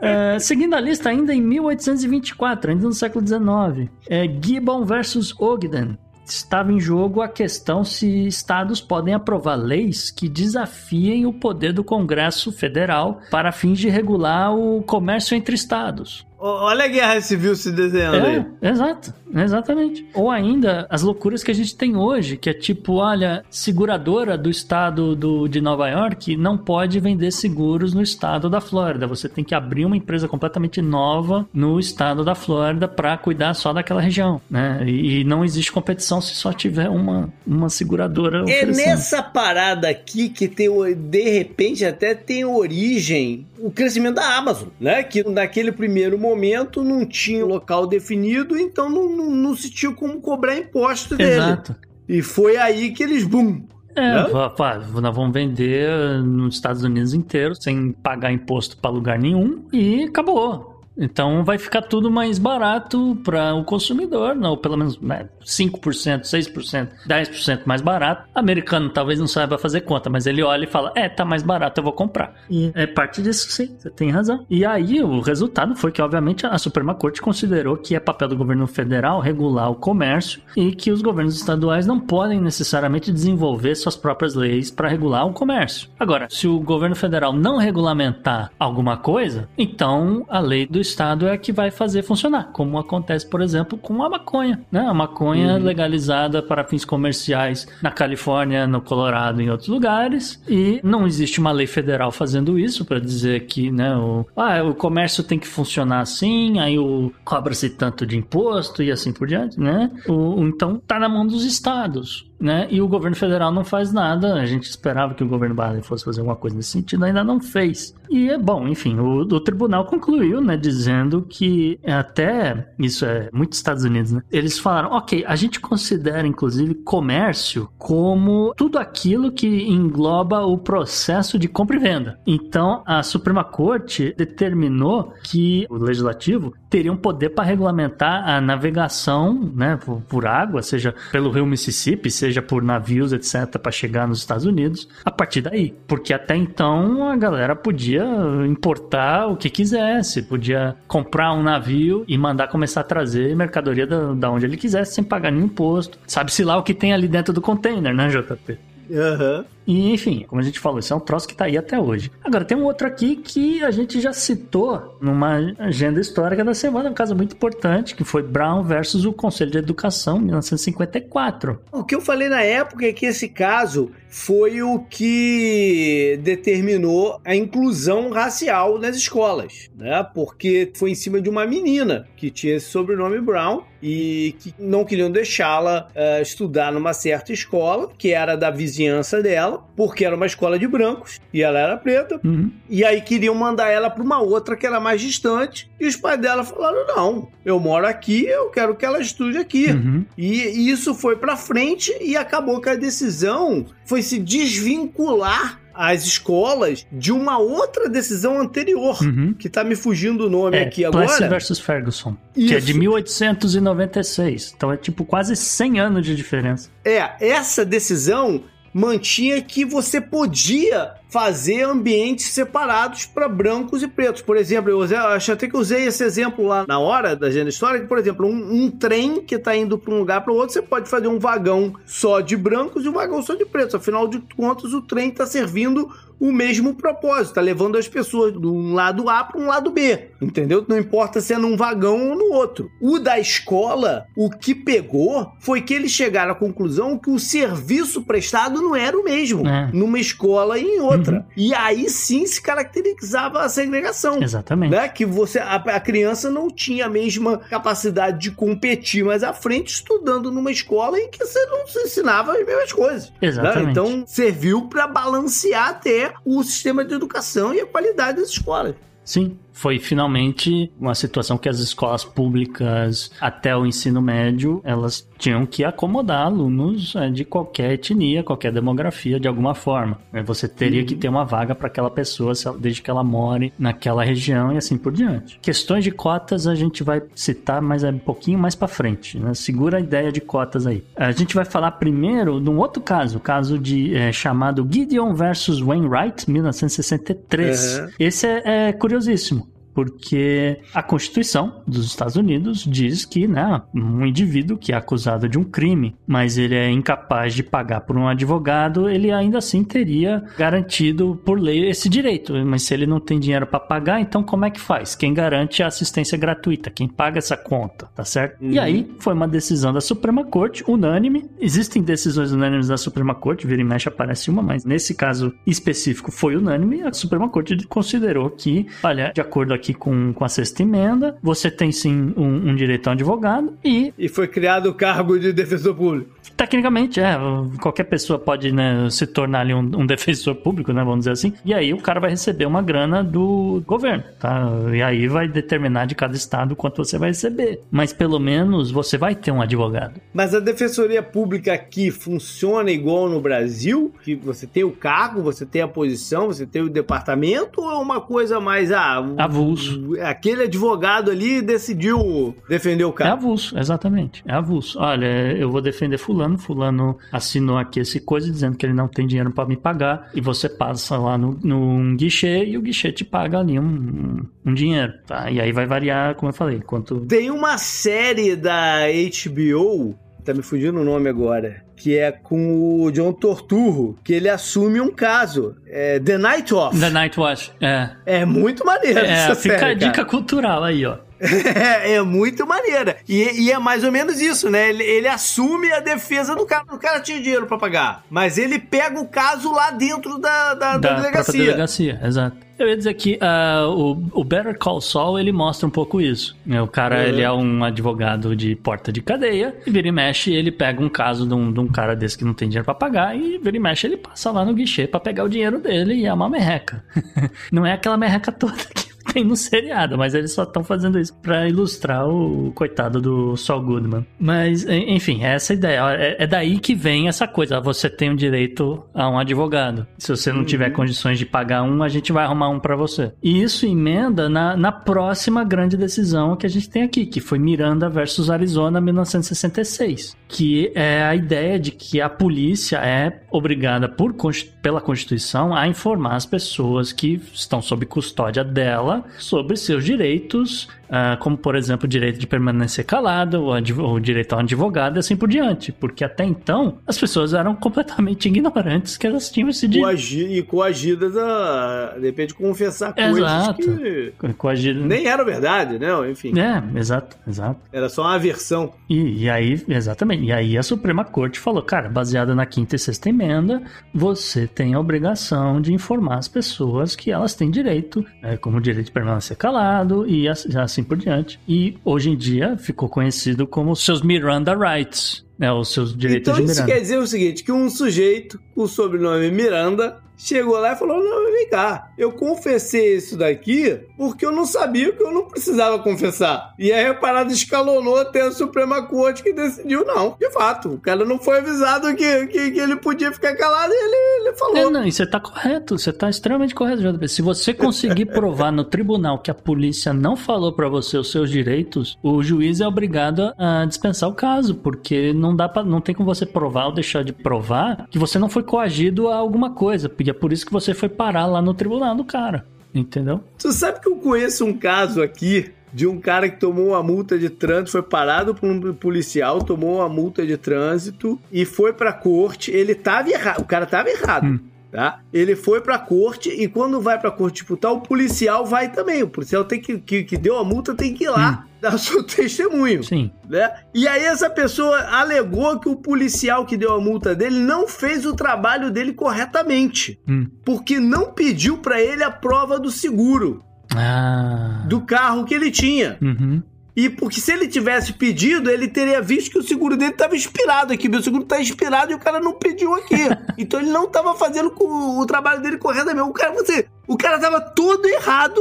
É, seguindo a lista, ainda em 1824, ainda no século XIX, é Gibbon versus Ogden estava em jogo a questão se estados podem aprovar leis que desafiem o poder do Congresso Federal para fins de regular o comércio entre estados.
Olha a guerra civil se desenhando
é,
aí.
Exato, exatamente. Ou ainda as loucuras que a gente tem hoje, que é tipo, olha, seguradora do estado do, de Nova York não pode vender seguros no estado da Flórida. Você tem que abrir uma empresa completamente nova no estado da Flórida para cuidar só daquela região, né? E, e, não existe competição se só tiver uma, uma seguradora.
É nessa parada aqui que tem, de repente, até tem origem o crescimento da Amazon, né? Que naquele primeiro momento não tinha local definido, então não, não, não se tinha como cobrar imposto dele. Exato. E foi aí que eles, bum,
é, né? pá, nós vamos vender nos Estados Unidos inteiro sem pagar imposto para lugar nenhum e acabou. Então vai ficar tudo mais barato para o consumidor, não, pelo menos né, 5%, 6%, 10% mais barato. O americano talvez não saiba fazer conta, mas ele olha e fala: é, tá mais barato, eu vou comprar. E é parte disso, sim, você tem razão. E aí o resultado foi que, obviamente, a Suprema Corte considerou que é papel do governo federal regular o comércio e que os governos estaduais não podem necessariamente desenvolver suas próprias leis para regular o comércio. Agora, se o governo federal não regulamentar alguma coisa, então a lei do Estado é a que vai fazer funcionar, como acontece, por exemplo, com a maconha. Né? A maconha uhum. legalizada para fins comerciais na Califórnia, no Colorado, em outros lugares, e não existe uma lei federal fazendo isso para dizer que né, o, ah, o comércio tem que funcionar assim, aí o cobra-se tanto de imposto e assim por diante, né? O, então tá na mão dos estados né? E o governo federal não faz nada. A gente esperava que o governo Biden fosse fazer alguma coisa nesse sentido, ainda não fez. E é bom, enfim, o, o tribunal concluiu, né, dizendo que até isso é muito Estados Unidos, né? Eles falaram, ok, a gente considera inclusive comércio como tudo aquilo que engloba o processo de compra e venda. Então a Suprema Corte determinou que o legislativo teria um poder para regulamentar a navegação, né, por, por água, seja pelo rio Mississippi, seja seja por navios, etc., para chegar nos Estados Unidos, a partir daí. Porque até então a galera podia importar o que quisesse, podia comprar um navio e mandar começar a trazer mercadoria da, da onde ele quisesse, sem pagar nenhum imposto. Sabe-se lá o que tem ali dentro do container, né, JP?
Aham.
Uhum. E, enfim, como a gente falou, isso é um troço que tá aí até hoje. Agora, tem um outro aqui que a gente já citou numa agenda histórica da semana, um caso muito importante, que foi Brown versus o Conselho de Educação, 1954.
O que eu falei na época é que esse caso foi o que determinou a inclusão racial nas escolas, né? Porque foi em cima de uma menina que tinha esse sobrenome Brown e que não queriam deixá-la uh, estudar numa certa escola, que era da vizinhança dela, porque era uma escola de brancos e ela era preta. Uhum. E aí queriam mandar ela para uma outra que era mais distante. E os pais dela falaram: não, eu moro aqui, eu quero que ela estude aqui. Uhum. E isso foi para frente e acabou que a decisão foi se desvincular as escolas de uma outra decisão anterior, uhum. que tá me fugindo o nome
é,
aqui agora.
Plessy versus Ferguson, Isso. que é de 1896. Então é tipo quase 100 anos de diferença.
É, essa decisão mantinha que você podia fazer ambientes separados para brancos e pretos. Por exemplo, eu, usei, eu acho até que usei esse exemplo lá na hora da agenda histórica, por exemplo, um, um trem que está indo para um lugar para o outro, você pode fazer um vagão só de brancos e um vagão só de pretos. Afinal de contas, o trem está servindo o mesmo propósito, tá levando as pessoas de um lado A para um lado B, entendeu? Não importa se é num vagão ou no outro. O da escola, o que pegou foi que eles chegaram à conclusão que o serviço prestado não era o mesmo é. numa escola e em outra. Uhum. E aí sim se caracterizava a segregação.
Exatamente.
Né? Que você a, a criança não tinha a mesma capacidade de competir mais à frente estudando numa escola em que você não se ensinava as mesmas coisas.
Né? Exatamente.
Né? Então serviu para balancear até o sistema de educação e a qualidade das escolas.
Sim, foi finalmente uma situação que as escolas públicas até o ensino médio elas tinham que acomodar alunos é, de qualquer etnia, qualquer demografia de alguma forma. É, você teria que ter uma vaga para aquela pessoa desde que ela more naquela região e assim por diante. Questões de cotas a gente vai citar, mas é um pouquinho mais para frente. Né? Segura a ideia de cotas aí. A gente vai falar primeiro de um outro caso, o caso de é, chamado Gideon versus Wainwright, 1963. Uhum. Esse é, é curiosíssimo porque a Constituição dos Estados Unidos diz que né, um indivíduo que é acusado de um crime, mas ele é incapaz de pagar por um advogado, ele ainda assim teria garantido por lei esse direito. Mas se ele não tem dinheiro para pagar, então como é que faz? Quem garante a assistência gratuita? Quem paga essa conta, tá certo? Uhum. E aí foi uma decisão da Suprema Corte, unânime. Existem decisões unânimes da Suprema Corte, vira e mexe aparece uma, mas nesse caso específico foi unânime. A Suprema Corte considerou que, olha, de acordo aqui com, com a sexta emenda, você tem sim um, um direito a um advogado e.
E foi criado o cargo de defensor público.
Tecnicamente, é. Qualquer pessoa pode né, se tornar ali um, um, defensor público, né? Vamos dizer assim. E aí o cara vai receber uma grana do governo, tá? E aí vai determinar de cada estado quanto você vai receber. Mas pelo menos você vai ter um advogado.
Mas a defensoria pública aqui funciona igual no Brasil? Que você tem o cargo, você tem a posição, você tem o departamento? Ou é uma coisa mais. Ah,
avulso.
Aquele advogado ali decidiu defender o cara?
É avulso, exatamente. É avulso. Olha, eu vou defender Fulano fulano, fulano assinou aqui esse coisa dizendo que ele não tem dinheiro para me pagar, e você passa lá no, no guichê e o guichê te paga ali um, um dinheiro, tá? E aí vai variar, como eu falei, quanto...
Tem uma série da HBO, tá me fugindo o nome agora, que é com o John Torturro, que ele assume um caso. É The Night Watch.
The Night Watch, é.
É muito maneiro
é, essa fica série, a dica cara. cultural aí, ó.
É, é, muito maneira. E, e, é mais ou menos isso, né? Ele, ele, assume a defesa do cara. O cara tinha dinheiro para pagar. Mas ele pega o caso lá dentro da, da, da, da delegacia.
delegacia, exato. Eu ia dizer que uh, o, o Better Call Saul, ele mostra um pouco isso. O cara, uhum. ele é um advogado de porta de cadeia, e vira e mexe, ele pega um caso de um, de um cara desse que não tem dinheiro para pagar, e vira e mexe, ele passa lá no guichê para pegar o dinheiro dele, e é uma merreca. não é aquela merreca toda que tem no seriado, mas eles só estão fazendo isso para ilustrar o coitado do Saul Goodman. Mas, enfim, é essa ideia. É, é, daí que vem essa coisa. Você tem o direito a um advogado. Se você não uhum. tiver condições de pagar um, a gente vai arrumar um para você. E isso emenda na, na próxima grande decisão que a gente tem aqui, que foi Miranda versus Arizona 1966. Que é a ideia de que a polícia é obrigada por, pela Constituição a informar as pessoas que estão sob custódia dela sobre seus direitos Uh, como por exemplo o direito de permanecer calado, o, o direito a um advogado e assim por diante, porque até então as pessoas eram completamente ignorantes que elas tinham esse direito.
Coagi e coagidas a, de repente, confessar exato. coisas que Coagida... nem era verdade, né? Enfim.
É, exato, exato.
Era só uma versão.
E, e aí, exatamente, e aí a Suprema Corte falou, cara, baseada na quinta e sexta emenda, você tem a obrigação de informar as pessoas que elas têm direito, é, como o direito de permanecer calado e assim assim por diante. E hoje em dia ficou conhecido como seus Miranda Rights, né, os seus direitos
então,
de Miranda.
Então isso quer dizer o seguinte, que um sujeito com o sobrenome Miranda chegou lá e falou: Não, vem cá, eu confessei isso daqui porque eu não sabia que eu não precisava confessar. E aí a parada escalonou até a Suprema Corte que decidiu: não, de fato, o cara não foi avisado que, que, que ele podia ficar calado e ele, ele falou. É,
não, e você tá correto, você tá extremamente correto, JB. Se você conseguir provar no tribunal que a polícia não falou para você os seus direitos, o juiz é obrigado a dispensar o caso, porque não dá para não tem como você provar ou deixar de provar que você não foi coagido a alguma coisa e é por isso que você foi parar lá no tribunal do cara. Entendeu?
Tu sabe que eu conheço um caso aqui de um cara que tomou uma multa de trânsito, foi parado por um policial, tomou uma multa de trânsito e foi pra corte. Ele tava errado, o cara tava errado. Hum. Tá? Ele foi pra corte e quando vai pra corte disputar, o policial vai também. O policial tem que, que, que deu a multa tem que ir lá. Hum dar seu testemunho.
Sim.
Né? E aí essa pessoa alegou que o policial que deu a multa dele não fez o trabalho dele corretamente. Hum. Porque não pediu para ele a prova do seguro.
Ah.
Do carro que ele tinha.
Uhum.
E porque se ele tivesse pedido, ele teria visto que o seguro dele estava expirado aqui. Meu seguro está expirado e o cara não pediu aqui. então ele não estava fazendo o, o, trabalho dele corretamente. O cara, você, o cara estava todo errado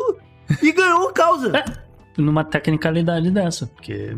e ganhou a causa.
numa tecnicalidade dessa, porque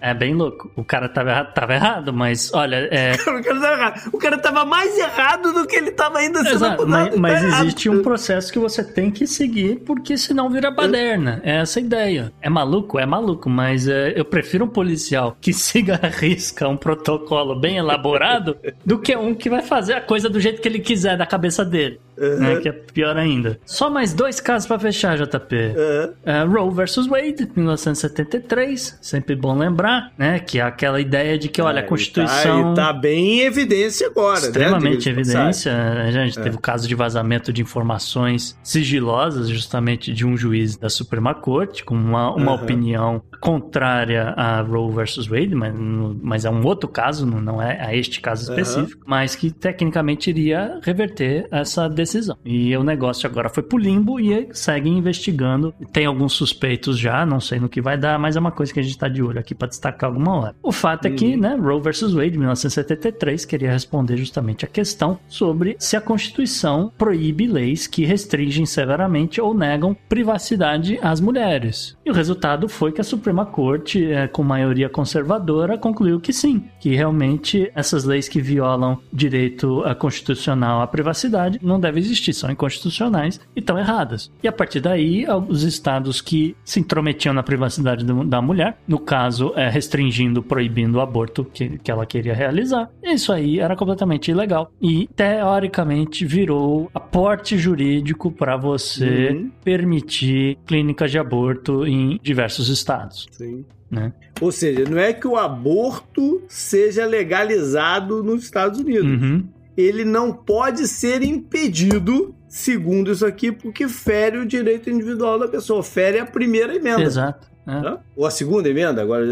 é bem louco. O cara tava errado, tava errado mas olha. É...
o, cara tava errado. o cara tava mais errado do que ele tava ainda sendo
Exato, Mas, mas tá existe um processo que você tem que seguir, porque senão vira baderna. É essa a ideia. É maluco? É maluco, mas é, eu prefiro um policial que siga a risca um protocolo bem elaborado do que um que vai fazer a coisa do jeito que ele quiser da cabeça dele. Uhum. Né, que é pior ainda. Só mais dois casos para fechar, JP. Uhum. Uh, Roe versus Wade, 1973. Sempre bom lembrar, né? Que é aquela ideia de que, olha, a Constituição.
Tá, tá, bem em evidência agora,
né, Extremamente né? evidência. A gente é. teve o caso de vazamento de informações sigilosas, justamente de um juiz da Suprema Corte, com uma, uma uhum. opinião contrária a Roe versus Wade, mas, mas é um outro caso, não é a este caso específico, mas que tecnicamente iria reverter essa decisão decisão. E o negócio agora foi pro limbo e segue investigando. Tem alguns suspeitos já, não sei no que vai dar, mas é uma coisa que a gente tá de olho aqui para destacar alguma hora. O fato uhum. é que, uhum. né, Roe versus Wade, 1973, queria responder justamente a questão sobre se a Constituição proíbe leis que restringem severamente ou negam privacidade às mulheres. E o resultado foi que a Suprema Corte, é, com maioria conservadora, concluiu que sim, que realmente essas leis que violam direito constitucional à privacidade não devem existir, são inconstitucionais e estão erradas. E a partir daí, os estados que se intrometiam na privacidade da mulher, no caso, é, restringindo, proibindo o aborto que, que ela queria realizar, isso aí era completamente ilegal. E, teoricamente, virou aporte jurídico para você uhum. permitir clínicas de aborto em diversos estados.
Sim. Né? Ou seja, não é que o aborto seja legalizado nos Estados Unidos. Uhum ele não pode ser impedido, segundo isso aqui, porque fere o direito individual da pessoa, fere a primeira emenda.
Exato.
É. Ou a segunda emenda, agora,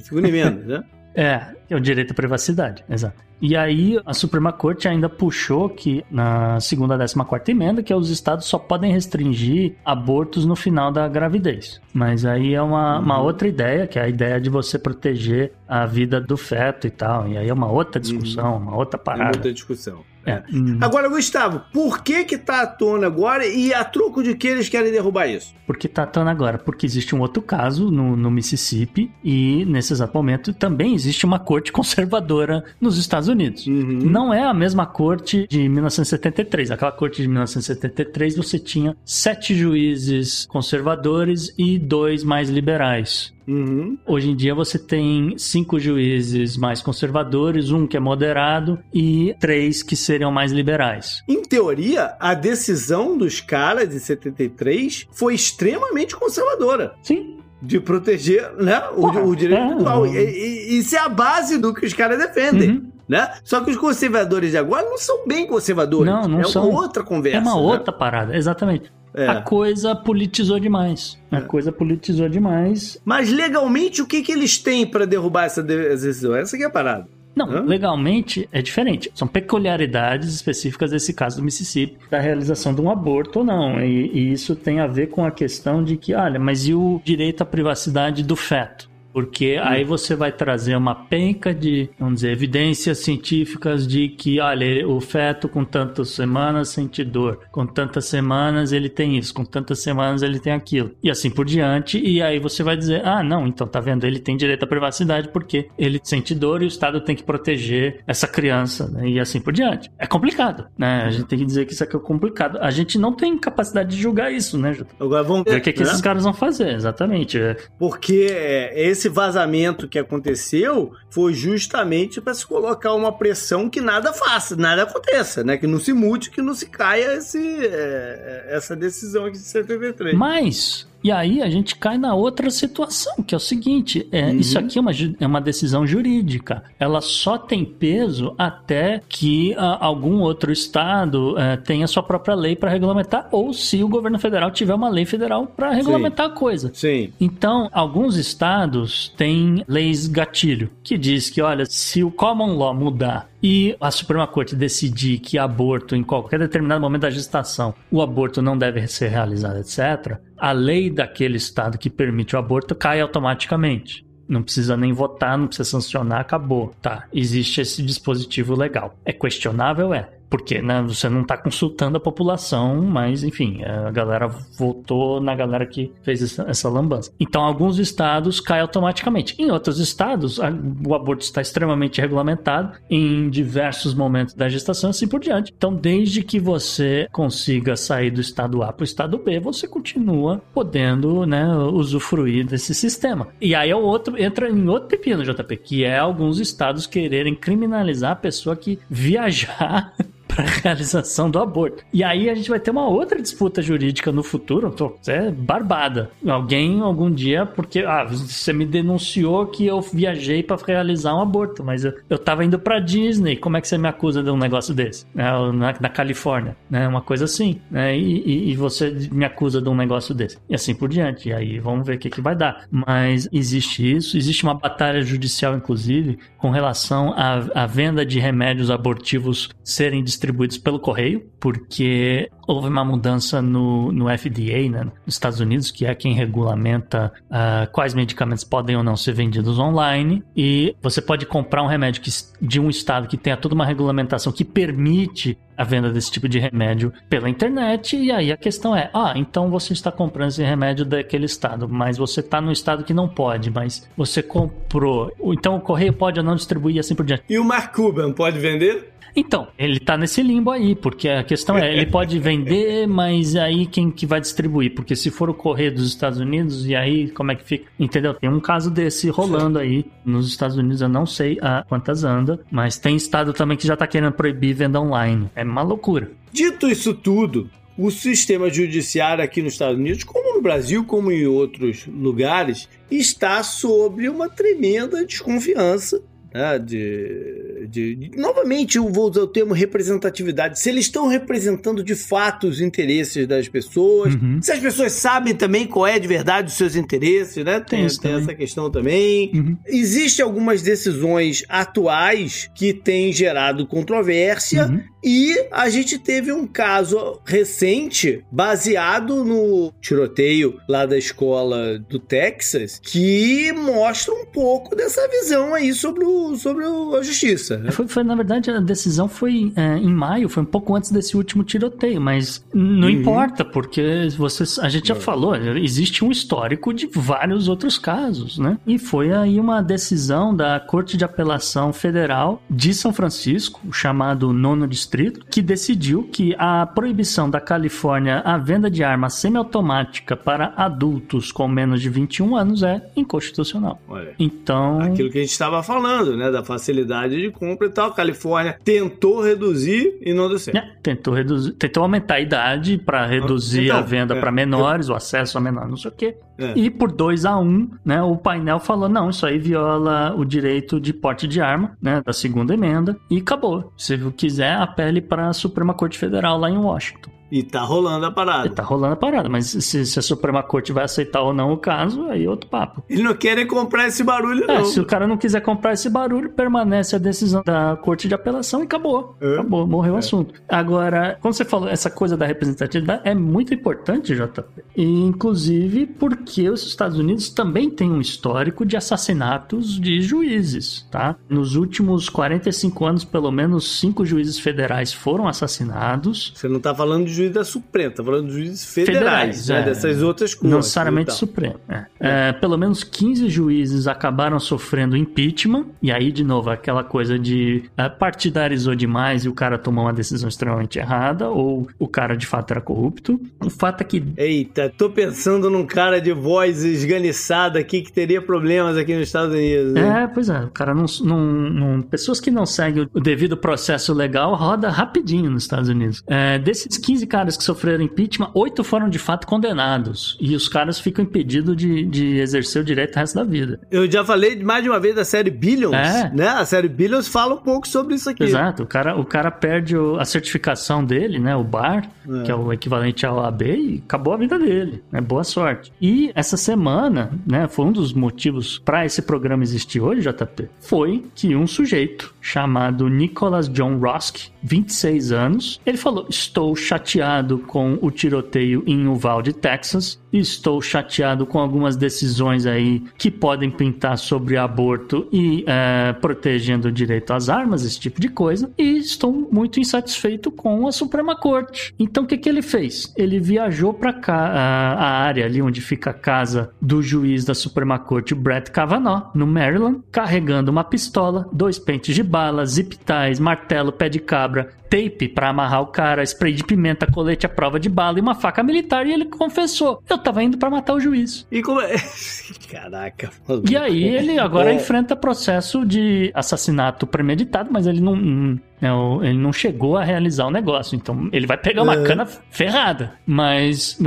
segunda emenda, né?
É, é o direito à privacidade, exato. E aí a Suprema Corte ainda puxou que na segunda décima quarta emenda que os estados só podem restringir abortos no final da gravidez. Mas aí é uma, uhum. uma outra ideia, que é a ideia de você proteger a vida do feto e tal. E aí é uma outra discussão, uhum. uma outra parada. É
outra discussão. É. Uhum. Agora, Gustavo, por que que tá à tona agora e a troco de que eles querem derrubar isso?
Por que tá à tona agora? Porque existe um outro caso no, no Mississippi e, nesse exato momento, também existe uma corte conservadora nos Estados Unidos. Uhum. Não é a mesma corte de 1973. Aquela corte de 1973 você tinha sete juízes conservadores e dois mais liberais. Uhum. Hoje em dia você tem cinco juízes mais conservadores, um que é moderado e três que seriam mais liberais.
Em teoria, a decisão dos caras de 73 foi extremamente conservadora.
Sim
de proteger né, o, o direito é. individual. E, e, isso é a base do que os caras defendem. Uhum. Né? Só que os conservadores de agora não são bem conservadores.
Não, não
é
são.
É uma outra conversa.
É uma né? outra parada, exatamente. É. A coisa politizou demais. A é. coisa politizou demais.
Mas legalmente, o que, que eles têm para derrubar essa decisão? Essa aqui é a parada.
Não, Hã? legalmente é diferente. São peculiaridades específicas desse caso do Mississippi, da realização de um aborto ou não. E, e isso tem a ver com a questão de que, olha, mas e o direito à privacidade do feto? Porque hum. aí você vai trazer uma penca de, vamos dizer, evidências científicas de que, olha, o feto com tantas semanas sente dor, com tantas semanas ele tem isso, com tantas semanas ele tem aquilo, e assim por diante. E aí você vai dizer, ah, não, então tá vendo, ele tem direito à privacidade porque ele sente dor e o Estado tem que proteger essa criança, né? e assim por diante. É complicado, né? A gente tem que dizer que isso aqui é complicado. A gente não tem capacidade de julgar isso, né, Juto?
Agora vamos ver
o que, é que né? esses caras vão fazer, exatamente.
Porque esse esse vazamento que aconteceu foi justamente para se colocar uma pressão que nada faça, nada aconteça, né? Que não se mude, que não se caia esse, é, é essa decisão aqui de 73.
Mas e aí a gente cai na outra situação, que é o seguinte: é, uhum. isso aqui é uma, é uma decisão jurídica. Ela só tem peso até que a, algum outro estado é, tenha sua própria lei para regulamentar, ou se o governo federal tiver uma lei federal para regulamentar
Sim.
a coisa.
Sim.
Então, alguns estados têm leis gatilho, que diz que, olha, se o common law mudar e a Suprema Corte decidir que aborto, em qualquer determinado momento da gestação, o aborto não deve ser realizado, etc., a lei daquele estado que permite o aborto cai automaticamente. Não precisa nem votar, não precisa sancionar, acabou. Tá, existe esse dispositivo legal. É questionável? É porque né, você não está consultando a população, mas enfim, a galera votou na galera que fez essa, lambança. Então, alguns estados cai automaticamente. Em outros estados, o aborto está extremamente regulamentado em diversos momentos da gestação assim por diante. Então, desde que você consiga sair do estado A para o estado B, você continua podendo né, usufruir desse sistema. E aí é outro, entra em outro pepino, JP, que é alguns estados quererem criminalizar a pessoa que viajar para realização do aborto. E aí a gente vai ter uma outra disputa jurídica no futuro, é barbada. Alguém algum dia, porque ah, você me denunciou que eu viajei para realizar um aborto, mas eu, eu tava indo para Disney, como é que você me acusa de um negócio desse? É, na, na, Califórnia, né? Uma coisa assim, né? E, e, e, você me acusa de um negócio desse. E assim por diante. E aí vamos ver o que, que vai dar. Mas existe isso, existe uma batalha judicial, inclusive, com relação à, à venda de remédios abortivos serem distribuídos pelo correio, porque houve uma mudança no, no FDA, né, nos Estados Unidos, que é quem regulamenta uh, quais medicamentos podem ou não ser vendidos online. E você pode comprar um remédio que, de um estado que tenha toda uma regulamentação que permite a venda desse tipo de remédio pela internet. E aí a questão é: ah, então você está comprando esse remédio daquele estado, mas você está no estado que não pode, mas você comprou. Então o correio pode ou não distribuir assim por diante.
E o Mark Cuban pode vender?
Então, ele tá nesse limbo aí, porque a questão é, ele pode vender, mas aí quem que vai distribuir? Porque se for o correio dos Estados Unidos, e aí como é que fica? Entendeu? Tem um caso desse rolando aí nos Estados Unidos, eu não sei a quantas anda, mas tem estado também que já tá querendo proibir venda online. É uma loucura.
Dito isso tudo, o sistema judiciário aqui nos Estados Unidos, como no Brasil, como em outros lugares, está sobre uma tremenda desconfiança né, de, de, de, novamente eu vou usar o termo representatividade. Se eles estão representando de fato os interesses das pessoas, uhum. se as pessoas sabem também qual é de verdade os seus interesses, né? Tem, tem, tem essa questão também. Uhum. Existem algumas decisões atuais que têm gerado controvérsia. Uhum. E a gente teve um caso recente baseado no tiroteio lá da escola do Texas que mostra um pouco dessa visão aí sobre o sobre a justiça. Né?
Foi, foi, na verdade, a decisão foi é, em maio, foi um pouco antes desse último tiroteio, mas não uhum. importa, porque vocês, a gente já é. falou, existe um histórico de vários outros casos, né? E foi aí uma decisão da Corte de Apelação Federal de São Francisco, chamado Nono Distrito, que decidiu que a proibição da Califórnia à venda de arma semiautomática para adultos com menos de 21 anos é inconstitucional.
Olha, então. Aquilo que a gente estava falando né? Da facilidade de compra e tal. A Califórnia tentou reduzir e não deu certo. É,
tentou reduzir, tentou aumentar a idade para reduzir então, a venda é, para menores, eu... o acesso a menores, não sei o quê. É. E por 2 a 1 um, né, o painel falou: não, isso aí viola o direito de porte de arma, né, da segunda emenda, e acabou. Se quiser, apele para a Suprema Corte Federal lá em Washington.
E tá rolando a parada. E
tá rolando a parada, mas se, se, a Suprema Corte vai aceitar ou não o caso, aí é outro papo.
Eles não querem comprar esse barulho, é, não.
Se o cara não quiser comprar esse barulho, permanece a decisão da Corte de Apelação e acabou. É. Acabou, morreu é. o assunto. Agora, como você falou, essa coisa da representatividade é muito importante, JP. E, inclusive porque os Estados Unidos também têm um histórico de assassinatos de juízes, tá? Nos últimos 45 anos, pelo menos cinco juízes federais foram assassinados.
Você não tá falando de juiz da Suprema, tá falando de juízes federais, federais né, é. dessas outras coisas.
Não necessariamente Supremo. É. É, pelo menos 15 juízes acabaram sofrendo impeachment, e aí, de novo, aquela coisa de é, partidarizou demais e o cara tomou uma decisão extremamente errada, ou o cara de fato era corrupto. O fato é que.
Eita, tô pensando num cara de voz esganiçada aqui que teria problemas aqui nos Estados Unidos.
Né? É, pois é, o cara não, não, não, Pessoas que não seguem o devido processo legal roda rapidinho nos Estados Unidos. É, desses 15 caras que sofreram impeachment, oito foram de fato condenados. E os caras ficam impedidos de, de exercer o direito o resto da vida.
Eu já falei mais de uma vez da série Billions, é. né? A série Billions fala um pouco sobre isso aqui.
Exato. O cara, o cara perde a certificação dele, né? O BAR, é. que é o equivalente ao AB, e acabou a vida dele. Né? Boa sorte. E essa semana, né? Foi um dos motivos para esse programa existir hoje, JP, foi que um sujeito chamado Nicholas John Rosk, 26 anos, ele falou: Estou chateado com o tiroteio em Uvalde, Texas. Estou chateado com algumas decisões aí que podem pintar sobre aborto e é, protegendo o direito às armas, esse tipo de coisa. E estou muito insatisfeito com a Suprema Corte. Então o que, que ele fez? Ele viajou para a área ali onde fica a casa do juiz da Suprema Corte, Brett Kavanaugh, no Maryland, carregando uma pistola, dois pentes de bala, zip ties, martelo, pé de cabra, tape para amarrar o cara, spray de pimenta, colete à prova de bala e uma faca militar. E ele confessou: Eu tava indo para matar o juiz.
E como é? Caraca.
E aí ele agora é. enfrenta processo de assassinato premeditado, mas ele não, É, ele não chegou a realizar o negócio. Então ele vai pegar uma
É.
cana ferrada. Mas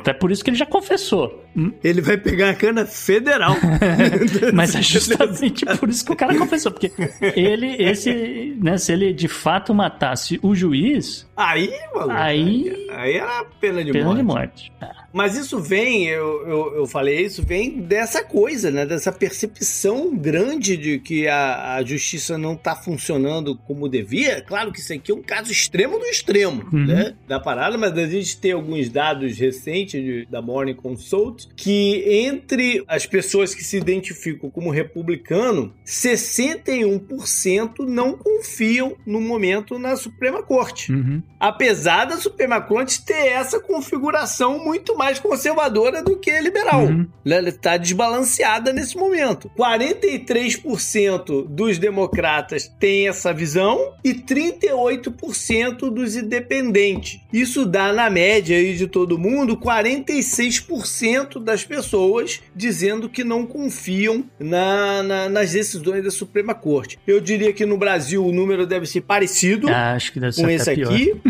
até por isso que ele já confessou.
Ele vai pegar a cana federal.
Mas é justamente por isso que o cara confessou. Porque ele, esse, né, se ele de fato matasse o juiz,
Aí, maluco.
Aí-
Aí era pena de
pena
morte.
de morte.
Mas isso vem, eu, eu, eu falei isso, vem dessa coisa, né? Dessa percepção grande de que a, a justiça não tá funcionando como devia. Claro que isso aqui é um caso extremo do extremo,
Uhum.
né? Da parada, mas a gente tem alguns dados recentes de- da Morning Consult que entre as pessoas que se identificam como republicano, 61% não confiam no momento na Suprema Corte
Uhum.
Apesar da Suprema Corte ter essa configuração muito mais conservadora do que liberal.
Uhum.
Ela está desbalanceada nesse momento. 43% dos democratas têm essa visão e 38% dos independentes. Isso dá, na média aí de todo mundo, 46% das pessoas dizendo que não confiam na- na- nas decisões da Suprema Corte. Eu diria que no Brasil o número deve ser parecido
Ah, acho que deve ser
com esse
pior.
aqui.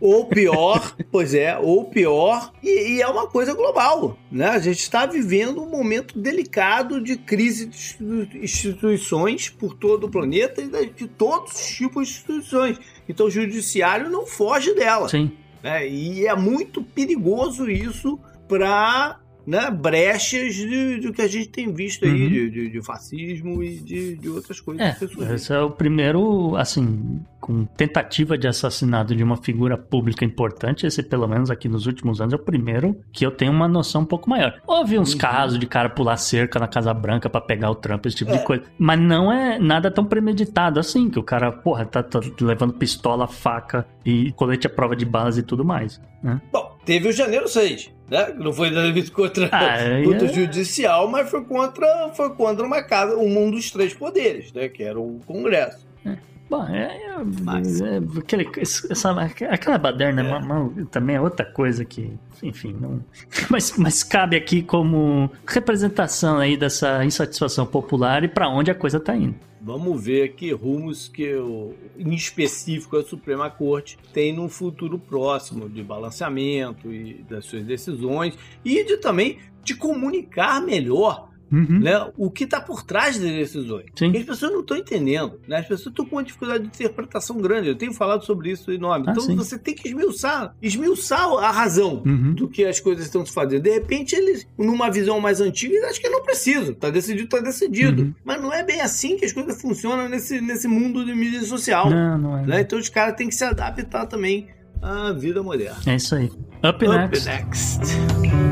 Ou pior, pois é, ou pior. E, e é uma coisa global, né? A gente está vivendo um momento delicado de crise de institu- instituições por todo o planeta e de todos os tipos de instituições. Então o judiciário não foge dela.
Sim.
né? E é muito perigoso isso para né, brechas de- do que a gente tem visto aí,
Uhum.
de, de- de fascismo e de, de outras coisas.
É, esse é o primeiro, assim, com tentativa de assassinato de uma figura pública importante. Esse, pelo menos aqui nos últimos anos, é o primeiro que eu tenho uma noção um pouco maior. Houve uns
Uhum.
casos de cara pular cerca na Casa Branca pra pegar o Trump, esse tipo
É.
de coisa. Mas não é nada tão premeditado assim, que o cara, porra, tá, tá levando pistola, faca e colete à prova de balas e tudo mais. Né?
Bom, teve o janeiro 6, né? Não foi contra,
Ah,
contra
é-
o judicial, mas foi contra, foi contra uma casa, um dos três poderes, né? Que era o Congresso.
Bom, é, é-
Mas-
é- aquele, essa, aquela baderna é. também é outra coisa que, enfim, não. Mas, mas cabe aqui como representação aí dessa insatisfação popular e pra onde a coisa tá indo.
Vamos ver que rumos que, o, em específico, a Suprema Corte tem num futuro próximo de balanceamento e das suas decisões e de também de comunicar melhor
Uhum.
né, o que está por trás das decisões.
Sim.
Porque as pessoas não estão entendendo. Né? As pessoas estão com uma dificuldade de interpretação grande. Eu tenho falado sobre isso enorme.
Ah,
então
sim.
você tem que esmiuçar, esmiuçar a razão
Uhum.
do que as coisas estão se fazendo. De repente, eles, numa visão mais antiga, eles acham que não precisa. Tá decidido, tá decidido.
Uhum.
Mas não é bem assim que as coisas funcionam nesse, nesse mundo de mídia social.
Não, não é.
né? Então os caras têm que se adaptar também à vida moderna.
É isso aí. Up,
Up
next.
next.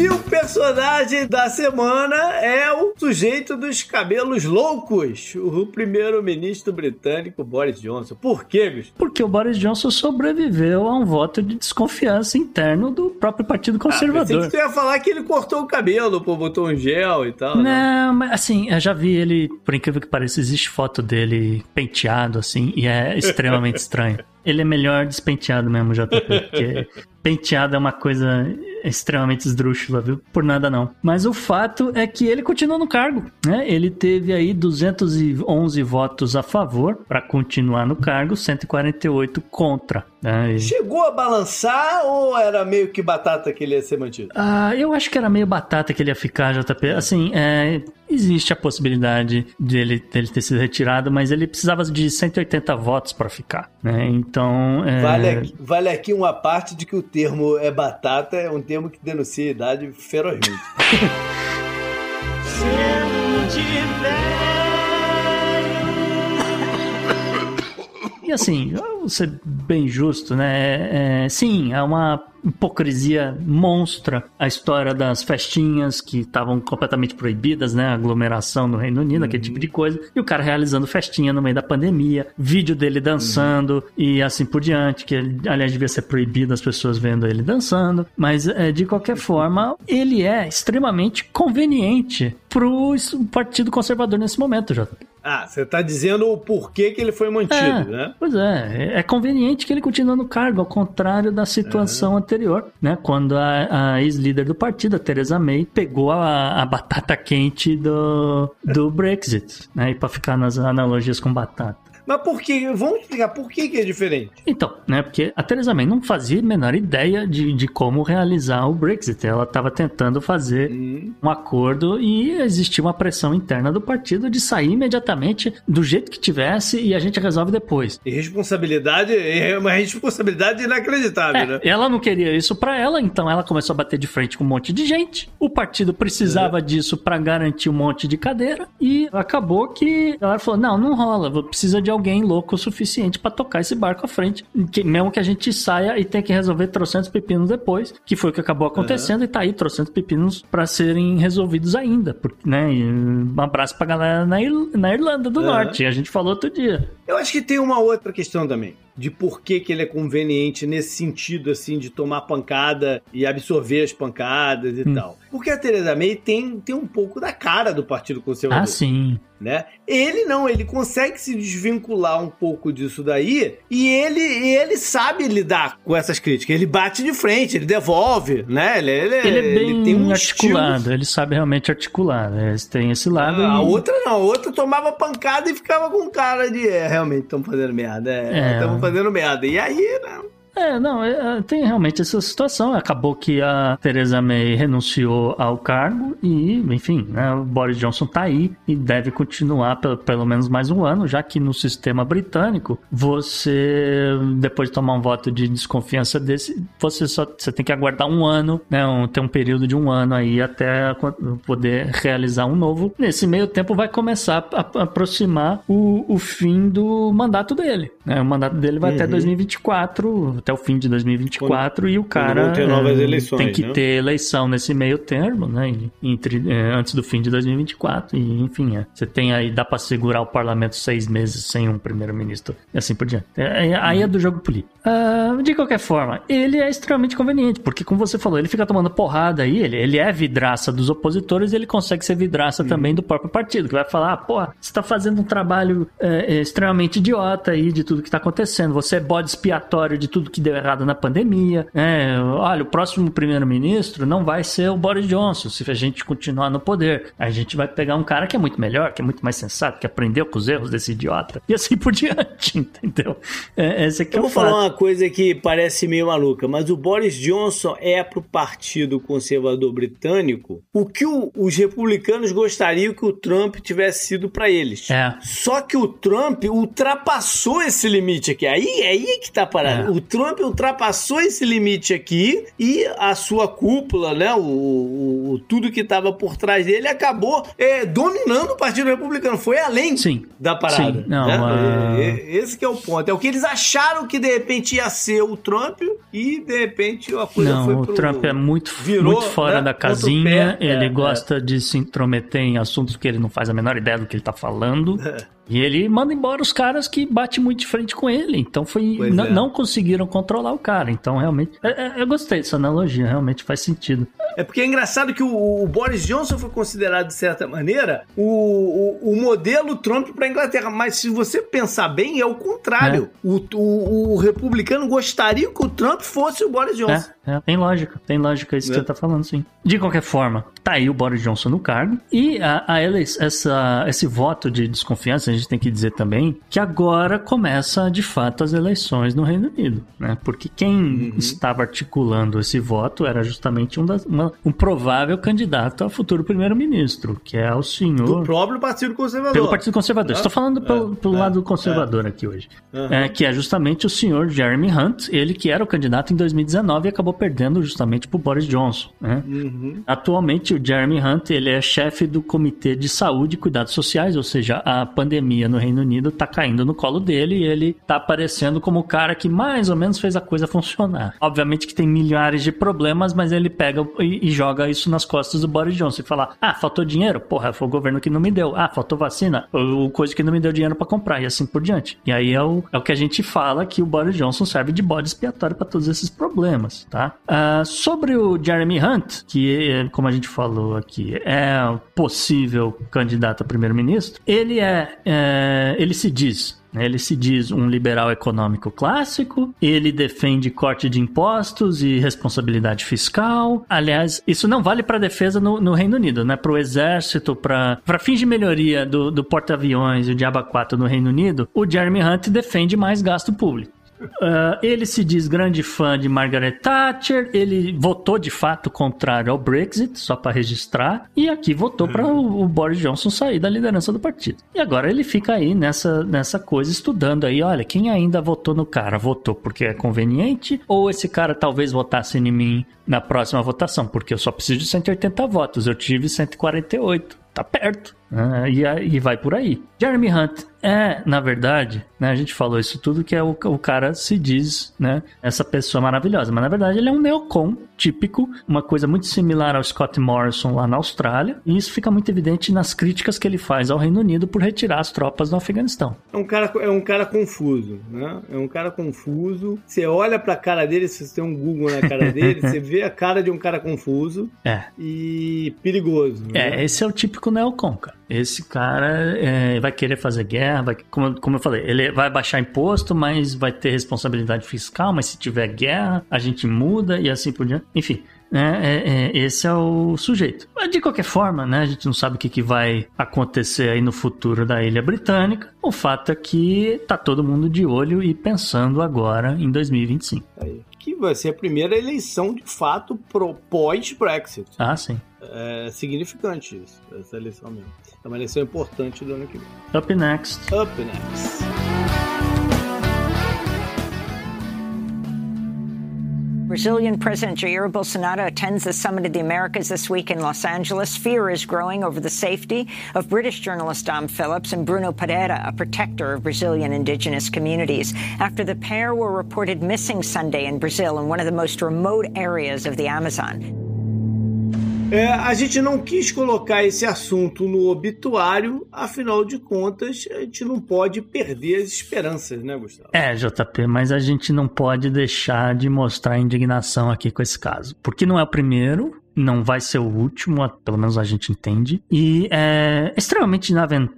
E o personagem da semana é o sujeito dos cabelos loucos, o primeiro-ministro britânico Boris Johnson. Por quê, bicho?
Porque o Boris Johnson sobreviveu a um voto de desconfiança interno do próprio Partido
Ah,
Conservador.
que tu ia falar que ele cortou o cabelo, pô, botou um gel e tal. né?
Não, mas assim, eu já vi ele, por incrível que pareça, existe foto dele penteado, assim, e é extremamente estranho. Ele é melhor despenteado mesmo, JP, porque penteado é uma coisa extremamente esdrúxula, viu? Por nada não. Mas o fato é que ele continua no cargo, né? Ele teve aí 211 votos a favor para continuar no cargo, 148 contra. E-
Chegou a balançar ou era meio que batata que ele ia ser mantido?
Ah, eu acho que era meio batata que ele ia ficar, JP. Assim, é, existe a possibilidade dele, dele ter sido retirado, mas ele precisava de 180 votos para ficar, né? Então, é,
Vale, aqui, vale aqui uma parte de que o termo é batata, é um termo que denuncia a idade ferozmente.
E assim, vou ser bem justo, né? É, sim, é uma hipocrisia monstra a história das festinhas que estavam completamente proibidas, né? Aglomeração no Reino Unido, aquele tipo de coisa. E o cara realizando festinha no meio da pandemia, vídeo dele dançando e assim por diante, que aliás devia ser proibido as pessoas vendo ele dançando. Mas é, de qualquer forma, ele é extremamente conveniente pro Partido Conservador nesse momento, Jota.
Ah, você tá dizendo o porquê que ele foi mantido,
É,
né?
Pois é, é conveniente que ele continue no cargo, ao contrário da situação anterior, né? Quando a, a ex-líder do partido, a Theresa May, pegou a, a batata quente do, do Brexit, né? E para ficar nas analogias com batata.
Mas por que? Vamos explicar por que, que é diferente.
Então, né? Porque a Theresa May não fazia a menor ideia de, de como realizar o Brexit. Ela estava tentando fazer
Hum.
um acordo e existia uma pressão interna do partido de sair imediatamente do jeito que tivesse e a gente resolve depois.
E responsabilidade é uma responsabilidade inacreditável,
É,
né?
ela não queria isso pra ela, então ela começou a bater de frente com um monte de gente. O partido precisava
É.
disso pra garantir um monte de cadeira e acabou que ela falou: "Não, não rola, precisa de alguém louco o suficiente pra tocar esse barco à frente, que, mesmo que a gente saia e tenha que resolver trocentos pepinos depois", que foi o que acabou acontecendo e tá aí trocentos pepinos pra serem resolvidos ainda, porque, né? E um abraço pra galera na, Ir- na Irlanda do
É.
Norte, a gente falou outro dia.
Eu acho que tem uma outra questão também. De por que, que ele é conveniente nesse sentido, assim, de tomar pancada e absorver as pancadas e
Hum.
tal. Porque a Theresa May tem, tem um pouco da cara do Partido Conservador.
Ah, sim.
né? Ele não, ele consegue se desvincular um pouco disso daí e ele, ele sabe lidar com essas críticas. Ele bate de frente, ele devolve, né? Ele, ele,
Ele é bem
tem um
articulado,
estilo-
ele sabe realmente articular. né? Tem esse lado.
Ah, a
e-
outra não, a outra tomava pancada e ficava com cara de é, realmente estamos fazendo merda,
É.
é, fazendo merda. E aí, né?
É, não, é, é, tem realmente essa situação. Acabou que a Theresa May renunciou ao cargo e, enfim, né, o Boris Johnson tá aí e deve continuar pelo, pelo menos mais um ano, já que no sistema britânico, você, depois de tomar um voto de desconfiança desse, você só você tem que aguardar um ano, né, um, ter um período de um ano aí até poder realizar um novo. Nesse meio tempo vai começar a, a aproximar o, o fim do mandato dele. Né? O mandato dele vai até
Uhum.
2024, até o fim de 2024, e o cara eh,
eleições,
tem que
né?
ter eleição nesse meio termo, né? Entre, eh, antes do fim de 2024. E, enfim, é, você tem aí, dá pra segurar o parlamento seis meses sem um primeiro-ministro e assim por diante. É, é- aí é do jogo político. Ah, de qualquer forma, ele é extremamente conveniente, porque, como você falou, ele fica tomando porrada aí, ele, ele é vidraça dos opositores e ele consegue ser vidraça também do próprio partido, que vai falar, ah, porra, você tá fazendo um trabalho é, é, extremamente idiota aí de tudo que tá acontecendo, você é bode expiatório de tudo que deu errado na pandemia, é, olha, o próximo primeiro-ministro não vai ser o Boris Johnson, se a gente continuar no poder, a gente vai pegar um cara que é muito melhor, que é muito mais sensato, que aprendeu com os erros desse idiota, e assim por diante, entendeu? É, esse aqui
Eu
é o
vou falar
fato.
uma coisa que parece meio maluca, mas o Boris Johnson é pro Partido Conservador Britânico o que o- os republicanos gostariam que o Trump tivesse sido pra eles.
É.
Só que o Trump ultrapassou esse limite aqui. Aí é aí que tá parado.
É.
O Trump ultrapassou esse limite aqui e a sua cúpula, né? O, o- o- tudo que tava por trás dele acabou é, dominando o Partido Republicano. Foi além
Sim.
da parada.
Sim. Não,
né? É- é- esse que é o ponto. É o que eles acharam que de repente ia ser o Trump e de repente a coisa foi
Não, o
pro...
Trump é muito,
virou,
muito fora
né,
da
o
casinha.
pé.
ele
É,
gosta de se intrometer em assuntos que ele não faz a menor ideia do que ele tá falando. E ele manda embora os caras que batem muito de frente com ele. Então foi.
É.
não conseguiram controlar o cara. Então, realmente. é- é- eu gostei dessa analogia, realmente faz sentido.
É porque é engraçado que o, o Boris Johnson foi considerado, de certa maneira, o, o, o modelo Trump para Inglaterra. Mas se você pensar bem, é o contrário. O, o, o republicano gostaria que o Trump fosse o Boris Johnson.
É, é, tem lógica, tem lógica isso
Né?
que você tá falando, sim. De qualquer forma, tá aí o Boris Johnson no cargo. E a, a essa, esse voto de desconfiança, a gente tem que dizer também que agora começa de fato as eleições no Reino Unido, né? Porque quem
Uhum.
estava articulando esse voto era justamente um, das- uma- um provável candidato a futuro primeiro-ministro, que é o
Do
senhor.
próprio Partido Conservador.
Pelo Partido Conservador.
É,
Estou falando pelo,
é,
pelo
é,
lado conservador aqui hoje. É, que é justamente o senhor Jeremy Hunt, ele que era o candidato em 2019 e acabou perdendo justamente pro Boris Johnson. Né?
Uhum.
Atualmente, o Jeremy Hunt ele é chefe do Comitê de Saúde e Cuidados Sociais, ou seja, a pandemia no Reino Unido tá caindo no colo dele e ele tá aparecendo como o cara que mais ou menos fez a coisa funcionar. Obviamente que tem milhares de problemas, mas ele pega e, e joga isso nas costas do Boris Johnson e fala: ah, faltou dinheiro? Porra, foi o governo que não me deu. Ah, faltou vacina? O coisa que não me deu dinheiro pra comprar e assim por diante. E aí é o, é o que a gente fala que o Boris Johnson serve de bode expiatório pra todos esses problemas, tá? Tá? Uh, sobre o Jeremy Hunt, que, como a gente falou aqui, é possível candidato a primeiro-ministro, ele é, é, ele se diz ele se diz um liberal econômico clássico, ele defende corte de impostos e responsabilidade fiscal. Aliás, isso não vale para defesa no, no, Reino Unido, né? Para o exército, para fins de melhoria do, do porta-aviões e o Diaba 4 no Reino Unido, o Jeremy Hunt defende mais gasto público. Uh, ele se diz grande fã de Margaret Thatcher. Ele votou de fato contrário ao Brexit, só para registrar. E aqui votou para o, o, Boris Johnson sair da liderança do partido. E agora ele fica aí nessa, nessa coisa, estudando aí. Olha, quem ainda votou no cara? Votou porque é conveniente? Ou esse cara talvez votasse em mim na próxima votação? Porque eu só preciso de 180 votos. Eu tive 148. Tá perto. Né? E, e vai por aí. Jeremy Hunt é, na verdade, né, a gente falou isso tudo que é o, o cara se diz, né, essa pessoa maravilhosa, mas na verdade ele é um neocon típico, uma coisa muito similar ao Scott Morrison lá na Austrália, e isso fica muito evidente nas críticas que ele faz ao Reino Unido por retirar as tropas do Afeganistão.
É um cara, é um cara confuso, né? É um cara confuso. Você olha pra cara dele, se você tem um Google na cara dele, você vê a cara de um cara confuso
é.
e perigoso.
É, né? esse é o típico neocon, cara. Esse cara é, vai querer fazer guerra, vai, como, como eu falei, ele vai baixar imposto, mas vai ter responsabilidade fiscal, mas se tiver guerra, a gente muda e assim por diante. Enfim, né, é, é, esse é o sujeito. Mas de qualquer forma, né, a gente não sabe o que, que vai acontecer aí no futuro da ilha britânica. O fato é que tá todo mundo de olho e pensando agora em 2025.
Aí. Que vai ser a primeira eleição de fato pós-Brexit.
Ah, sim.
É significante isso, essa eleição mesmo. É uma eleição importante do ano que vem.
Up next.
Up next.
Brazilian President Jair Bolsonaro attends the Summit of the Americas this week in Los Angeles. Fear is growing over the safety of British journalist Dom Phillips and Bruno Pereira, a protector of Brazilian indigenous communities, after the pair were reported missing Sunday in Brazil in one of the most remote areas of the Amazon.
É, a gente não quis colocar esse assunto no obituário, afinal de contas, a gente não pode perder as esperanças, né, Gustavo?
É, JP, mas a gente não pode deixar de mostrar indignação aqui com esse caso. Porque não é o primeiro, não vai ser o último, pelo menos a gente entende. E é extremamente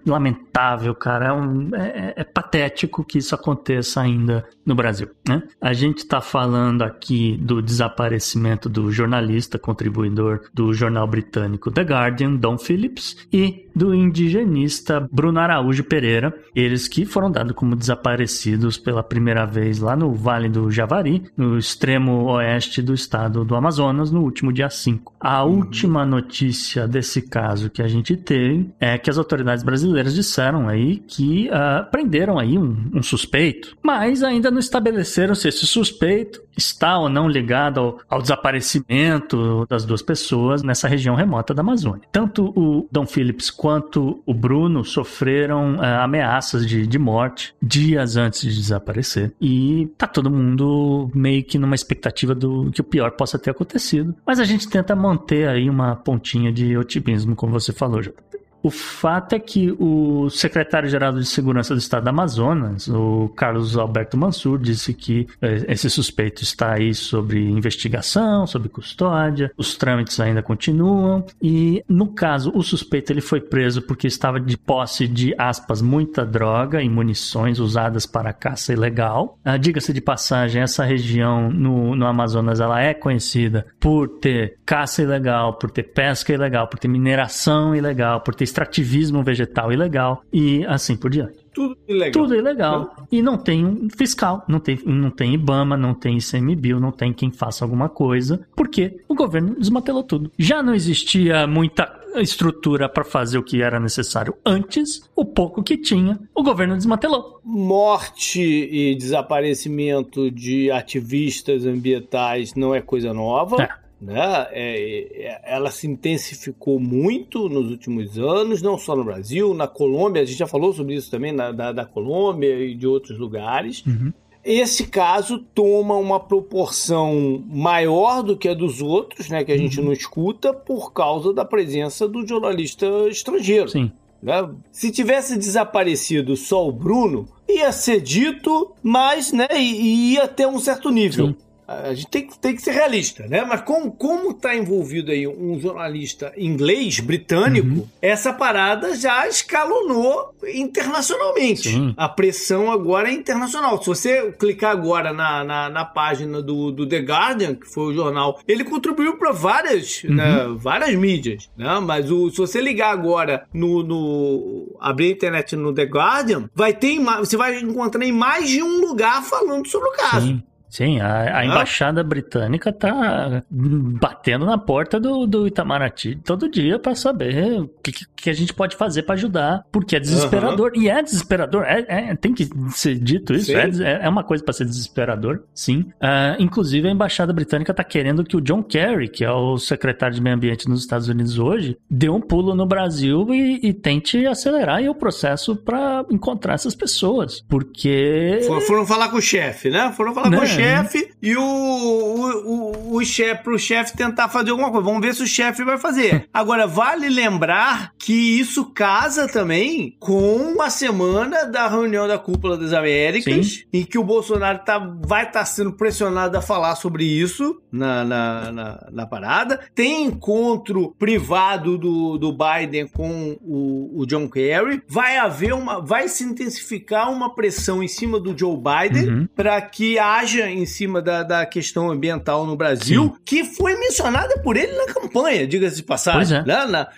lamentável, cara. É, um, é, é patético que isso aconteça ainda no Brasil. Né? A gente está falando aqui do desaparecimento do jornalista, contribuidor do jornal britânico The Guardian, Don Phillips, e do indigenista Bruno Araújo Pereira, eles que foram dados como desaparecidos pela primeira vez lá no Vale do Javari, no extremo oeste do estado do Amazonas, no último dia 5. A última notícia desse caso que a gente teve é que as autoridades brasileiras disseram aí que uh, prenderam aí um, um suspeito, mas ainda não estabeleceram se esse suspeito está ou não ligado ao, ao, desaparecimento das duas pessoas nessa região remota da Amazônia. Tanto o Dom Phillips quanto o Bruno sofreram uh, ameaças de, de morte dias antes de desaparecer. E tá todo mundo meio que numa expectativa do que o pior possa ter acontecido. Mas a gente tenta manter aí uma pontinha de otimismo, como você falou, JP. O fato é que o secretário-geral de Segurança do Estado do Amazonas, o Carlos Alberto Mansur, disse que eh, esse suspeito está aí sobre investigação, sobre custódia, os trâmites ainda continuam e, no caso, o suspeito ele foi preso porque estava de posse de, aspas, muita droga e munições usadas para caça ilegal. Ah, Diga-se de passagem, essa região no, no Amazonas ela é conhecida por ter caça ilegal, por ter pesca ilegal, por ter mineração ilegal, por ter extrativismo vegetal ilegal e assim por diante.
Tudo ilegal.
Tudo ilegal. E não tem fiscal, não tem, não tem IBAMA, não tem ICMBio, não tem quem faça alguma coisa, porque o governo desmantelou tudo. Já não existia muita estrutura para fazer o que era necessário antes, o pouco que tinha, o governo desmantelou.
Morte e desaparecimento de ativistas ambientais não é coisa nova. É né? É, é, ela se intensificou muito nos últimos anos, não só no Brasil, na Colômbia, a gente já falou sobre isso também, na, da, da Colômbia e de outros lugares.
Uhum.
Esse caso toma uma proporção maior do que a dos outros, né, que a gente uhum. não escuta, por causa da presença do jornalista estrangeiro.
Sim.
Né? Se tivesse desaparecido só o Bruno, ia ser dito, mas né, ia ter um certo nível.
Sim
A gente tem, tem que ser realista, né? Mas como, como tá envolvido aí um jornalista inglês, britânico, uhum. essa parada já escalonou internacionalmente. Sim. A pressão agora é internacional. Se você clicar agora na, na, na página do, do, The Guardian, que foi o jornal, ele contribuiu para várias, uhum. né, várias mídias, né? Mas o, se você ligar agora no, no abrir a internet no The Guardian, vai ter você vai encontrar em mais de um lugar falando sobre o caso.
Sim. Sim, a, a embaixada britânica tá batendo na porta do, do Itamaraty todo dia para saber o que, que, a gente pode fazer para ajudar, porque é desesperador. Uhum. E é desesperador, é, é, tem que ser dito isso, é, é, uma coisa para ser desesperador, sim. Uh, inclusive, a embaixada britânica tá querendo que o John Kerry, que é o secretário de Meio Ambiente nos Estados Unidos hoje, dê um pulo no Brasil e, e tente acelerar o processo para encontrar essas pessoas, porque...
Foram, falar com o chefe, né? Foram falar com o né? chefe chefe e o, o, o, o chefe pro chefe tentar fazer alguma coisa. Vamos ver se o chefe vai fazer. Agora, vale lembrar que isso casa também com a semana da reunião da Cúpula das Américas, Sim. em que o Bolsonaro tá, vai estar tá sendo pressionado a falar sobre isso na, na, na, na, parada. Tem encontro privado do, do Biden com o, o John Kerry. Vai haver uma. Vai se intensificar uma pressão em cima do Joe Biden uhum. para que haja em cima da, da questão ambiental no Brasil, Sim. que foi mencionada por ele na campanha, diga-se de passagem. É. Né? Na,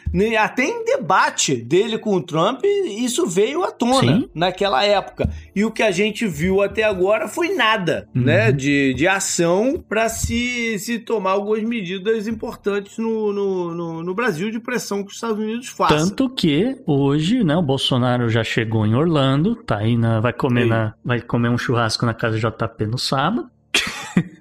até em debate dele com o Trump, isso veio à tona Sim. naquela época. E o que a gente viu até agora foi nada, uhum. né? De, de ação para se, se tomar algumas medidas importantes no, no, no, no, Brasil de pressão que os Estados Unidos fazem.
Tanto que hoje, né, o Bolsonaro já chegou em Orlando, tá aí na, vai comer na, vai comer um churrasco na casa JP no sábado.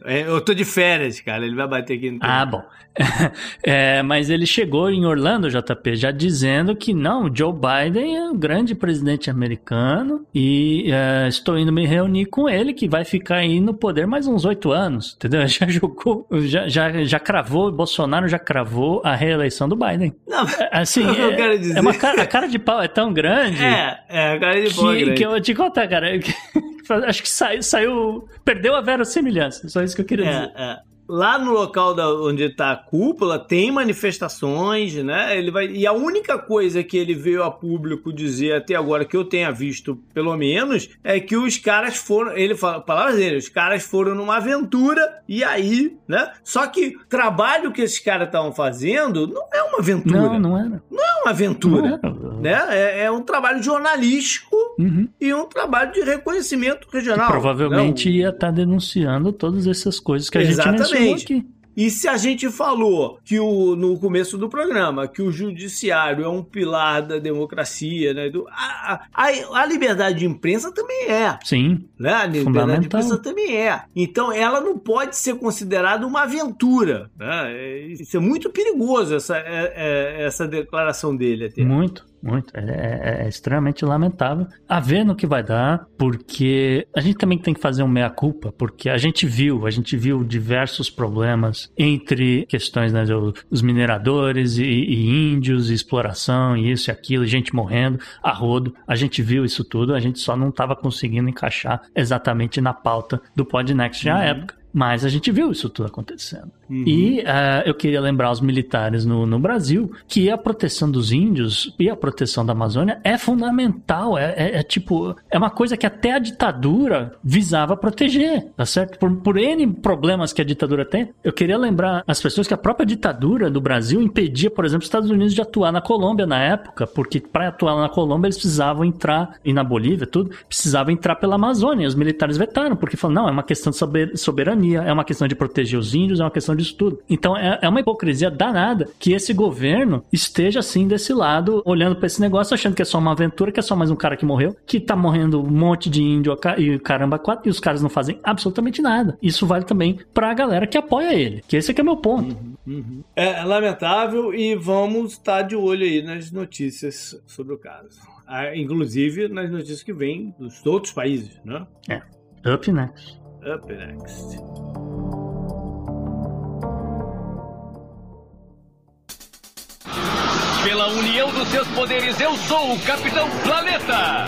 É, eu tô de férias, cara. Ele vai bater aqui no
Ah, bom. É, mas ele chegou em Orlando, JP, já dizendo que não, Joe Biden é um grande presidente americano e é, estou indo me reunir com ele, que vai ficar aí no poder mais uns oito anos, entendeu? Já jogou, já, já, já cravou, Bolsonaro já cravou a reeleição do Biden.
Não, é, assim, é, quero dizer...
é uma cara, a cara de pau é tão grande.
É, é a cara de pau
que,
é grande.
que eu vou te contar, cara. Acho que saiu, saiu. Perdeu a verossimilhança. Só isso que eu queria é, dizer. É
lá no local da, onde está a cúpula tem manifestações, né? Ele vai e a única coisa que ele veio a público dizer até agora que eu tenha visto, pelo menos, é que os caras foram, ele fala, palavras dele, os caras foram numa aventura e aí, né? Só que o trabalho que esses caras estavam fazendo não é uma aventura.
Não, não era.
Não é uma aventura, né? É, é, um trabalho jornalístico uhum. e um trabalho de reconhecimento regional.
Provavelmente
né?
ia estar tá denunciando todas essas coisas que a Exatamente. gente mencionou aqui.
E se a gente falou que o, no começo do programa que o judiciário é um pilar da democracia, né? Do, a, a, a liberdade de imprensa também é.
Sim.
Né? A liberdade de imprensa também é. Então ela não pode ser considerada uma aventura. Né? É, isso é muito perigoso, essa, é, é, essa declaração dele até.
Muito. Muito. É, é, é, extremamente lamentável. A ver no que vai dar, porque a gente também tem que fazer um meia-culpa, porque a gente viu, a gente viu diversos problemas entre questões, né, os mineradores e, e índios, e exploração, e isso e aquilo, gente morrendo a rodo. A gente viu isso tudo, a gente só não estava conseguindo encaixar exatamente na pauta do Podnext uhum. à época. Mas a gente viu isso tudo acontecendo. Uhum. E uh, eu queria lembrar os militares no, no Brasil que a proteção dos índios e a proteção da Amazônia é fundamental. É, é, é, tipo, é uma coisa que até a ditadura visava proteger, tá certo? Por, por N problemas que a ditadura tem, eu queria lembrar as pessoas que a própria ditadura do Brasil impedia, por exemplo, os Estados Unidos de atuar na Colômbia na época, porque para atuar na Colômbia eles precisavam entrar, e na Bolívia, tudo, precisavam entrar pela Amazônia. E os militares vetaram, porque falaram, não, é uma questão de soberania é uma questão de proteger os índios, é uma questão disso tudo. Então é, é uma hipocrisia danada que esse governo esteja assim desse lado, olhando para esse negócio, achando que é só uma aventura, que é só mais um cara que morreu, que tá morrendo um monte de índio e caramba, quatro, e os caras não fazem absolutamente nada. Isso vale também pra galera que apoia ele, que esse aqui é meu ponto.
Uhum, uhum. É lamentável e vamos estar de olho aí nas notícias sobre o caso. Ah, inclusive nas notícias que vêm dos outros países, né?
É. Up next.
Up next.
Pela união dos seus poderes, eu sou o Capitão Planeta!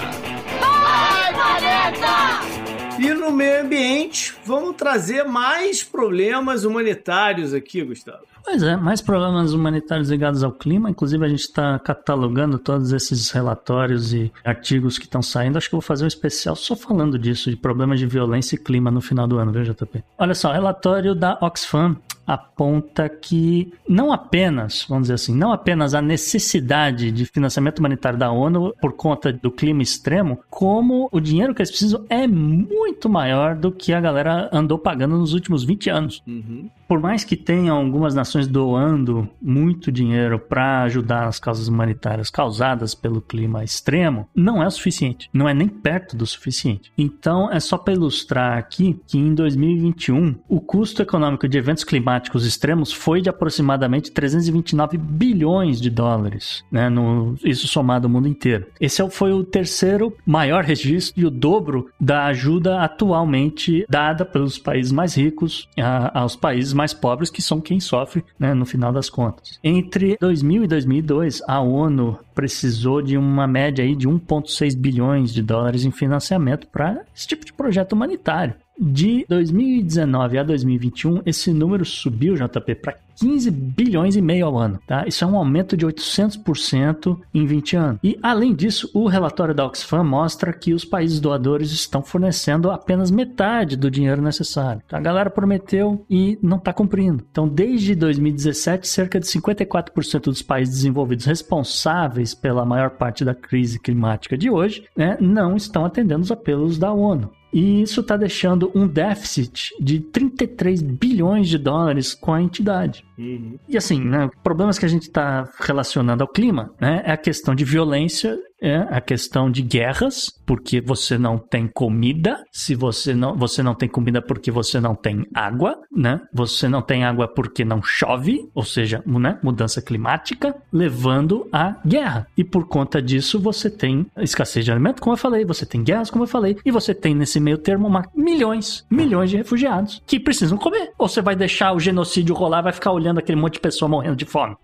Vai, Planeta!
E no meio ambiente, vamos trazer mais problemas humanitários aqui, Gustavo.
Pois é, mais problemas humanitários ligados ao clima. Inclusive, a gente está catalogando todos esses relatórios e artigos que estão saindo. Acho que vou fazer um especial só falando disso, de problemas de violência e clima no final do ano, viu, JP? Olha só, relatório da Oxfam aponta que não apenas, vamos dizer assim, não apenas a necessidade de financiamento humanitário da ONU por conta do clima extremo, como o dinheiro que eles precisam é muito maior do que a galera andou pagando nos últimos 20 anos. Uhum. Por mais que tenham algumas nações doando muito dinheiro para ajudar as causas humanitárias causadas pelo clima extremo, não é o suficiente. Não é nem perto do suficiente. Então, é só para ilustrar aqui que em 2021, o custo econômico de eventos climáticos climáticos extremos foi de aproximadamente 329 bilhões de dólares, né, no, isso somado ao mundo inteiro. Esse é foi o terceiro maior registro e o dobro da ajuda atualmente dada pelos países mais ricos a, aos países mais pobres, que são quem sofre né, no final das contas. Entre 2000 e 2002, a ONU precisou de uma média aí de 1,6 bilhões de dólares em financiamento para esse tipo de projeto humanitário. De 2019 a 2021, esse número subiu, JP, para 15 bilhões e meio ao ano, tá? Isso é um aumento de 800% em 20 anos. E além disso, o relatório da Oxfam mostra que os países doadores estão fornecendo apenas metade do dinheiro necessário. A galera prometeu e não está cumprindo. Então, desde 2017, cerca de 54% dos países desenvolvidos responsáveis pela maior parte da crise climática de hoje, né, não estão atendendo os apelos da ONU. E isso está deixando um déficit de 33 bilhões de dólares com a entidade. Uhum. E assim, né, problemas que a gente está relacionando ao clima né, é a questão de violência é a questão de guerras, porque você não tem comida, se você não, você não tem comida porque você não tem água, né? Você não tem água porque não chove, ou seja, né? mudança climática, levando à guerra. E por conta disso você tem escassez de alimento, como eu falei, você tem guerras, como eu falei, e você tem nesse meio termo uma, milhões, milhões de refugiados que precisam comer. Ou você vai deixar o genocídio rolar, vai ficar olhando aquele monte de pessoa morrendo de fome.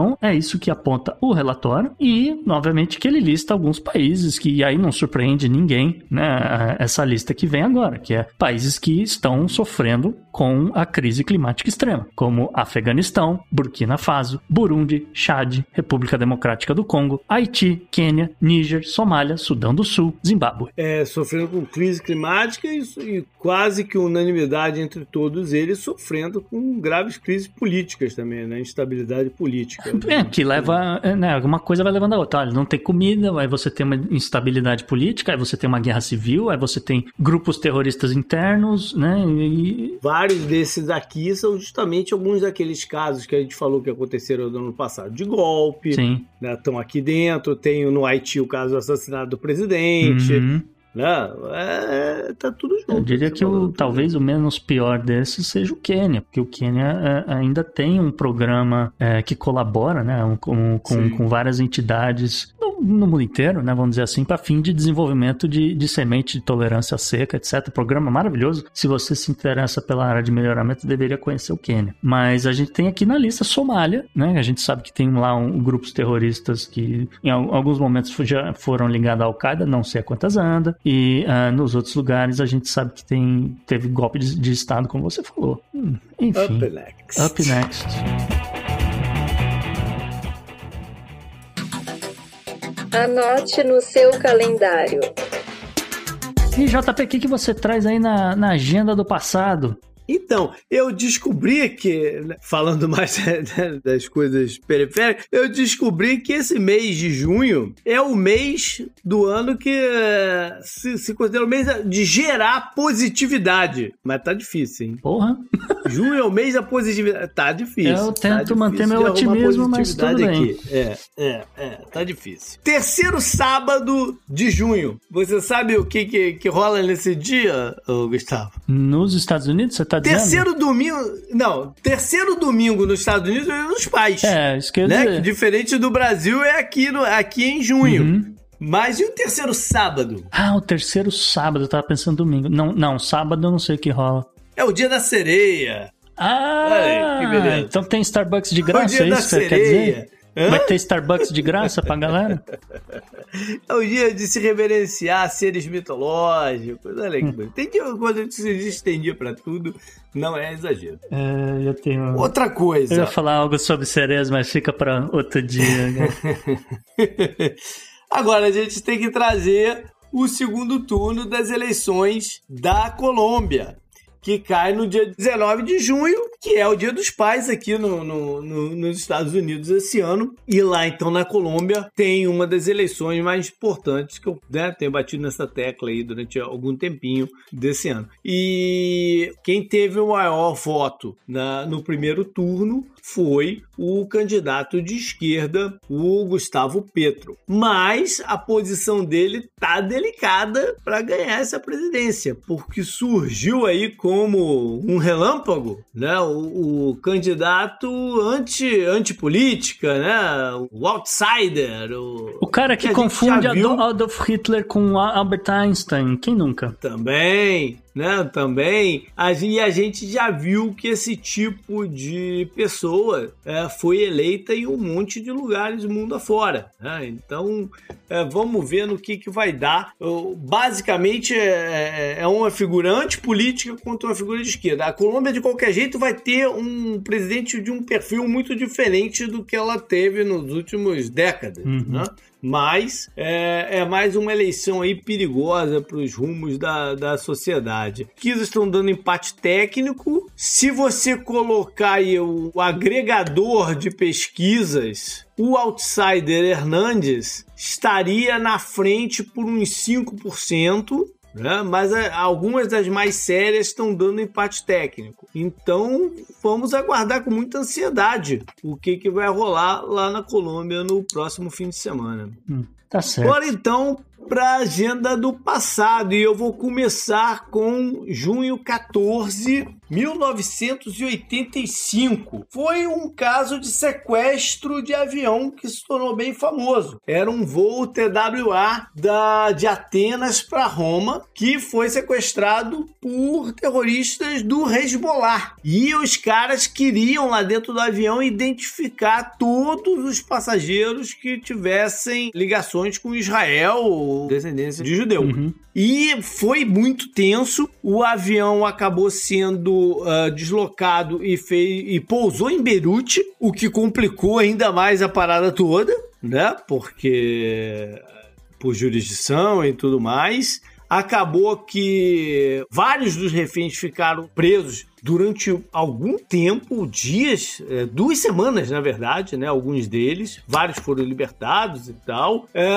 Então, é isso que aponta o relatório e, obviamente, que ele lista alguns países que aí não surpreende ninguém, né? Essa lista que vem agora, que é países que estão sofrendo com a crise climática extrema, como Afeganistão, Burkina Faso, Burundi, Chad, República Democrática do Congo, Haiti, Quênia, Níger, Somália, Sudão do Sul, Zimbábue.
É, sofrendo com crise climática e, e quase que unanimidade entre todos eles, sofrendo com graves crises políticas também, né? Instabilidade política.
É, que leva, né? Alguma coisa vai levando a outra. Olha, não tem comida, aí você tem uma instabilidade política, aí você tem uma guerra civil, aí você tem grupos terroristas internos, né? E
vários desses aqui são justamente alguns daqueles casos que a gente falou que aconteceram no ano passado de golpe.
Sim.
Estão né? aqui dentro. Tem no Haiti o caso do assassinato do presidente. Uhum. Né? É, tá tudo junto.
Eu diria que o, talvez o menos pior desses seja o Quênia, porque o Quênia é, ainda tem um programa é, que colabora né, com, com, com várias entidades no mundo inteiro, né, vamos dizer assim, para fim de desenvolvimento de, de semente de tolerância seca, etc. Programa maravilhoso. Se você se interessa pela área de melhoramento, deveria conhecer o Quênia. Mas a gente tem aqui na lista Somália, né? A gente sabe que tem lá um, grupos terroristas que em alguns momentos já foram ligados à Al-Qaeda, não sei a quantas anda. E uh, nos outros lugares a gente sabe que tem, teve golpe de, de Estado, como você falou. Hum, enfim.
Up next.
Up next.
Anote no seu calendário.
E JP, o que, que você traz aí na, na agenda do passado?
Então, eu descobri que, né, falando mais né, das coisas periféricas, eu descobri que esse mês de junho é o mês do ano que eh, se, se considera o mês de gerar positividade. Mas tá difícil, hein?
Porra.
Junho é o mês da positividade. Tá difícil.
Eu
tá
tento
difícil
manter meu otimismo, mas tudo bem.
Aqui. É, é, é. Tá difícil. Terceiro sábado de junho. Você sabe o que, que, que rola nesse dia, Gustavo?
Nos Estados Unidos, você tá
Terceiro domingo. Não, terceiro domingo nos Estados Unidos é nos pais.
É, isso quer
né?
dizer.
Que diferente do Brasil é aqui, no, aqui em junho. Uhum. Mas e o terceiro sábado?
Ah, o terceiro sábado, eu tava pensando domingo. Não, não, sábado eu não sei o que rola.
É o dia da sereia.
Ah, Aí, então tem Starbucks de graça, é isso que quer dizer? Vai ter Starbucks de graça pra galera?
É o dia de se reverenciar seres mitológicos. Olha que bonito. Tem dia quando a gente se estendia pra tudo, não é exagero.
É, eu tenho.
Outra
Eu
coisa.
ia falar algo sobre sereias, mas fica pra outro dia. né?
Agora a gente tem que trazer o segundo turno das eleições da Colômbia, que cai no dia 19 de junho, que é o Dia dos Pais aqui no, no- no- nos Estados Unidos esse ano. E lá, então, na Colômbia, tem uma das eleições mais importantes que eu né, tenho batido nessa tecla aí durante algum tempinho desse ano. E quem teve o maior voto na- no primeiro turno foi o candidato de esquerda, o Gustavo Petro. Mas a posição dele tá delicada para ganhar essa presidência, porque surgiu aí como um relâmpago, né? O, o candidato anti antipolítica, né? O outsider, o,
O cara que
Que
confunde Adolf Hitler com Albert Einstein. Quem nunca?
Também, né? Também. E a gente já viu que esse tipo de pessoa é, foi eleita em um monte de lugares do mundo afora. Né? Então, é, vamos ver no que, que vai dar. Eu- basicamente, é, é uma figura antipolítica contra uma figura de esquerda. A Colômbia, de qualquer jeito, vai ter um presidente de um perfil muito diferente do que ela teve nos últimos décadas.
Uhum.
Né? Mas é, é mais uma eleição aí perigosa para os rumos da, da sociedade. Pesquisas estão dando empate técnico. Se você colocar aí o, o agregador de pesquisas, o outsider Hernandes estaria na frente por uns 5%. Né? Mas é, algumas das mais sérias estão dando empate técnico. Então vamos aguardar com muita ansiedade o que, que vai rolar lá na Colômbia no próximo fim de semana.
Tá certo.
Agora então para a agenda do passado e eu vou começar com junho 14, 1985. Foi um caso de sequestro de avião que se tornou bem famoso. Era um voo TWA da, de Atenas para Roma que foi sequestrado por terroristas do Hezbollah. E os caras queriam lá dentro do avião identificar todos os passageiros que tivessem ligações com Israel ou descendência de judeu.
Uhum.
E foi muito tenso. O avião acabou sendo ah, deslocado e, fez, e pousou em Beirute, o que complicou ainda mais a parada toda, né? Porque por jurisdição e tudo mais. Acabou que vários dos reféns ficaram presos durante algum tempo, dias, é, duas semanas, na verdade, né? Alguns deles, vários foram libertados e tal. É,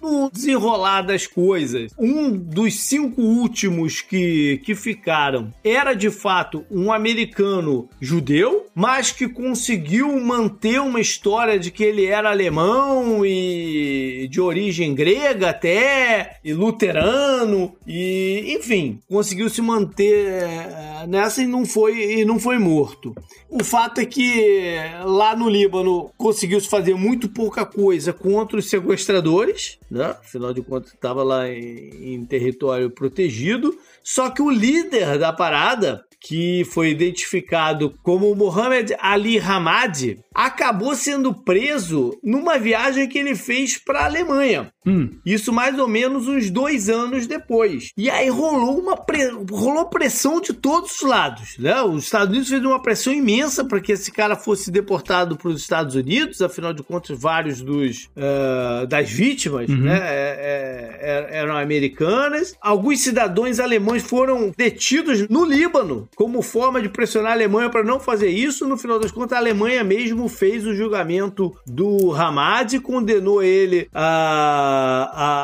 no desenrolar das coisas, um dos cinco últimos que, que ficaram era de fato um americano judeu, mas que conseguiu manter uma história de que ele era alemão e de origem grega até, e luterano, e enfim, conseguiu se manter é, nessa e não foi e não foi morto. O fato é que lá no Líbano conseguiu-se fazer muito pouca coisa contra os sequestradores, né? Afinal de contas, estava lá em, em território protegido. Só que o líder da parada, que foi identificado como Mohamed Ali Hamad, acabou sendo preso numa viagem que ele fez para a Alemanha.
Hum,
Isso mais ou menos uns dois anos depois. E aí rolou uma pre- rolou pressão de todos os lados. Né? Os Estados Unidos fez uma pressão imensa para que esse cara fosse deportado para os Estados Unidos. Afinal de contas, vários dos eh, das vítimas
Uhum.
né, é- é- eram americanas. Alguns cidadãos alemães foram detidos no Líbano como forma de pressionar a Alemanha para não fazer isso. No final das contas, a Alemanha mesmo fez o julgamento do Hamad, condenou ele a,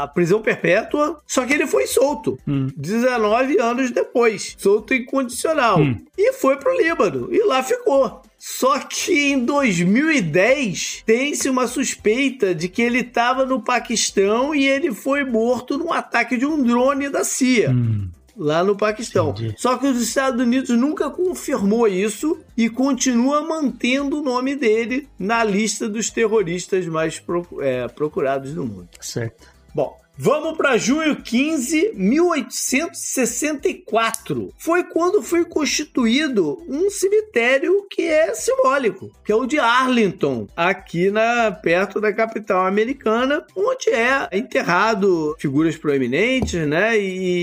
a prisão perpétua, só que ele foi solto.
Hum.
19 anos depois, solto incondicional.
Hum.
E foi pro Líbano, e lá ficou. Só que em 2010 tem-se uma suspeita de que ele estava no Paquistão e ele foi morto num ataque de um drone da CIA
hum.
Lá no Paquistão.
Entendi.
Só que os Estados Unidos nunca confirmou isso e continua mantendo o nome dele na lista dos terroristas mais é, procurados do mundo.
Certo.
Bom, Vamos para junho 15, 1864. Foi quando foi constituído um cemitério que é simbólico, que é o de Arlington, aqui na perto da capital americana, onde é enterrado figuras proeminentes, né? E,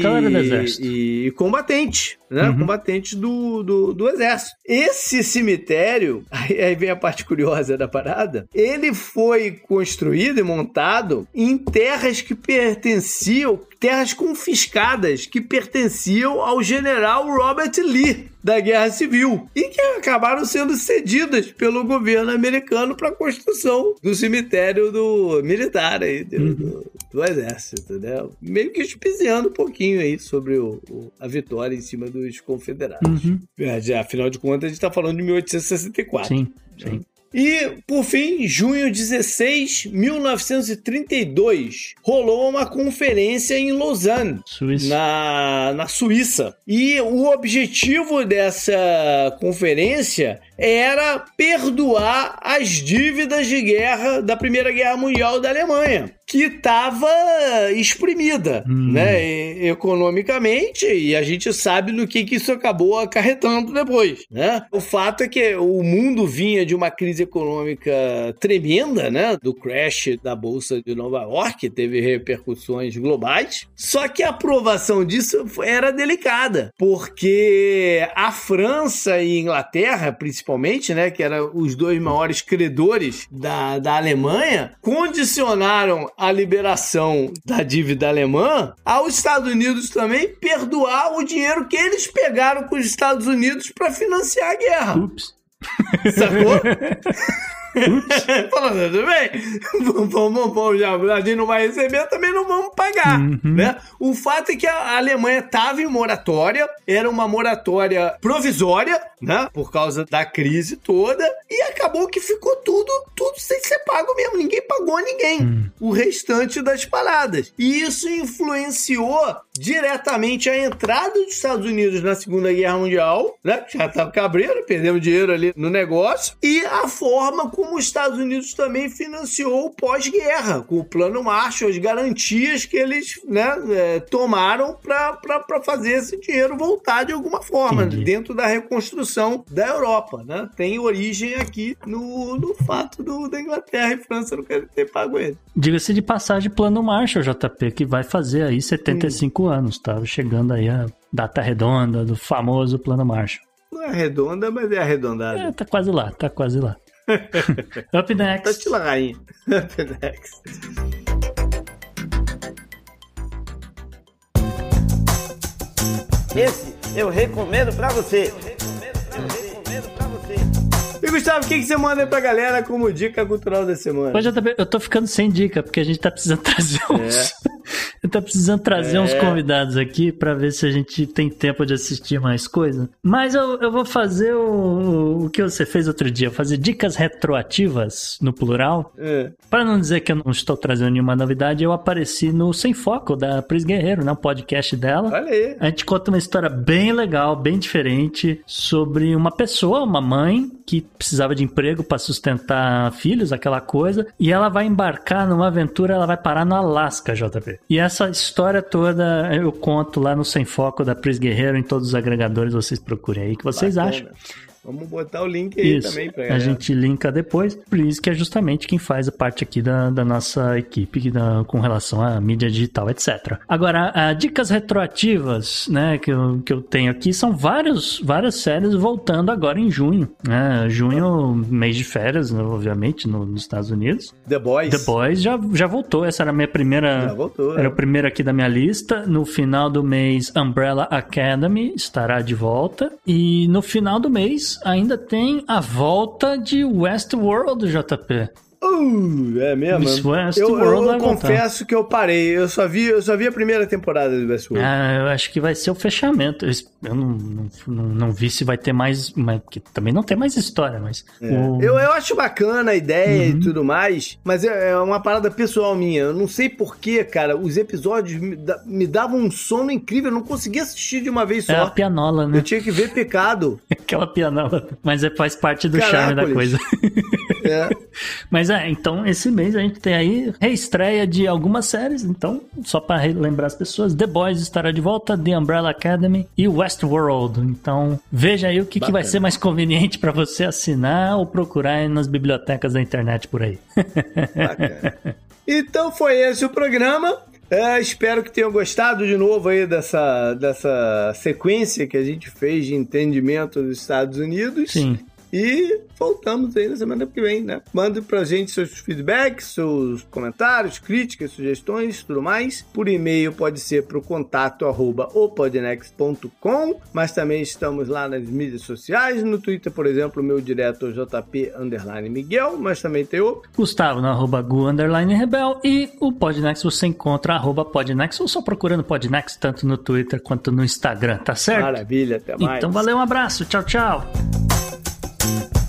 e, e combatentes né? Uhum. Combatentes do, do, do, exército. Esse cemitério, aí vem a parte curiosa da parada, ele foi construído e montado em terras que pertenciam, terras confiscadas que pertenciam ao general Robert Lee da Guerra Civil e que acabaram sendo cedidas pelo governo americano para a construção do cemitério do militar aí, do, uhum. do, do, exército, né? Meio que espiziando um pouquinho aí sobre o, o, a vitória em cima dos confederados. Uhum. É, afinal de contas, a gente está falando de 1864. Sim, sim. E, por fim, junho 16, 1932, rolou uma conferência em Lausanne, Suíça. Na, na Suíça. E o objetivo dessa conferência era perdoar as dívidas de guerra da Primeira Guerra Mundial da Alemanha, que estava exprimida, hum. né, economicamente, e a gente sabe no que, que isso acabou acarretando depois, né? O fato é que o mundo vinha de uma crise econômica tremenda, né, do crash da bolsa de Nova York, teve repercussões globais. Só que a aprovação disso era delicada, porque a França e a Inglaterra, principalmente principalmente, né, que eram os dois maiores credores da, da Alemanha, condicionaram a liberação da dívida alemã aos Estados Unidos também perdoar o dinheiro que eles pegaram com os Estados Unidos para financiar a guerra. Ups. Sacou? Falando, tudo bem, vamos, vamos, já, a gente não vai receber, também não vamos pagar, uhum. né? O fato é que a Alemanha estava em moratória, era uma moratória provisória, né? Por causa da crise toda, e acabou que ficou tudo, tudo sem ser pago mesmo, ninguém pagou ninguém, uhum. o restante das paradas. E isso influenciou diretamente a entrada dos Estados Unidos na Segunda Guerra Mundial, né? Já estava cabreiro, perdeu dinheiro ali no negócio, e a forma como os Estados Unidos também financiou o pós-guerra, com o Plano Marshall, as garantias que eles né, é, tomaram para fazer esse dinheiro voltar de alguma forma, Entendi. dentro da reconstrução da Europa. Né? Tem origem aqui no, no fato do, da Inglaterra e França não querem ter pago ele.
Diga-se de passagem, Plano Marshall, JP, que vai fazer aí 75 hum. anos, tá? Chegando aí a data redonda do famoso Plano Marshall.
Não é redonda, mas é arredondada. É,
tá quase lá, tá quase lá. Up next.
Line. Up next. Esse eu recomendo pra você. E Gustavo, o que, que você manda aí pra galera como dica cultural da semana?
Eu, também, eu tô ficando sem dica, porque a gente tá precisando trazer uns. É. eu tô precisando trazer é. uns convidados aqui pra ver se a gente tem tempo de assistir mais coisa. Mas eu, eu vou fazer o, o que você fez outro dia, fazer dicas retroativas no plural. É. Pra não dizer que eu não estou trazendo nenhuma novidade, eu apareci no Sem Foco da Pris Guerreiro, né? O podcast dela.
Olha aí.
A gente conta uma história bem legal, bem diferente, sobre uma pessoa, uma mãe, que precisava de emprego para sustentar filhos, aquela coisa, e ela vai embarcar numa aventura, ela vai parar no Alasca, JP. E essa história toda eu conto lá no Sem Foco da Pris Guerreiro, em todos os agregadores, vocês procurem aí, o que vocês Bacana. acham.
Vamos botar o link aí
isso,
também
pra galera. A gente linka depois. Por isso que é justamente quem faz a parte aqui da, da nossa equipe da, com relação à mídia digital, etc. Agora, a, dicas retroativas, né, que eu, que eu tenho aqui são vários, várias séries voltando agora em junho. Né? Junho, mês de férias, né, obviamente, no, nos Estados Unidos.
The Boys.
The Boys já, já voltou. Essa era a minha primeira.
Já voltou.
Era é. o primeiro aqui da minha lista. No final do mês, Umbrella Academy estará de volta. E no final do mês, ainda tem a volta de Westworld, JP.
Uh, é mesmo? Miss eu, eu, eu confesso que eu parei. Eu só vi, eu só vi a primeira temporada de Westworld.
Ah, eu acho que vai ser o fechamento. Eu não, não, não, não vi se vai ter mais. Mas, que também não tem mais história, mas.
É. O... Eu, eu acho bacana a ideia uhum. e tudo mais, mas é, é uma parada pessoal minha. Eu não sei porquê, cara. Os episódios me, me, davam um sono incrível. Eu não conseguia assistir de uma vez só. É
a pianola, né?
Eu tinha que ver pecado.
Aquela pianola. Mas é, faz parte do Caracoles. charme da coisa.
É.
Mas é, então esse mês a gente tem aí reestreia de algumas séries. Então, só para lembrar as pessoas, The Boys estará de volta, The Umbrella Academy e Westworld. Então, veja aí o que, que vai ser mais conveniente para você assinar ou procurar nas bibliotecas da internet por aí.
Bacana. Então foi esse o programa. É, espero que tenham gostado de novo aí dessa, dessa sequência que a gente fez de entendimento dos Estados Unidos.
Sim.
E voltamos aí na semana que vem, né? Mande pra gente seus feedbacks, seus comentários, críticas, sugestões, tudo mais. Por e-mail pode ser pro contato arroba opodnext.com, mas também estamos lá nas mídias sociais, no Twitter, por exemplo, o meu direto JP underline Miguel, mas também tem o
Gustavo no arroba Gu underline Rebel e o Podnext você encontra arroba Podnext ou só procurando Podnext tanto no Twitter quanto no Instagram, tá certo?
Maravilha, até mais.
Então valeu, um abraço, tchau, tchau.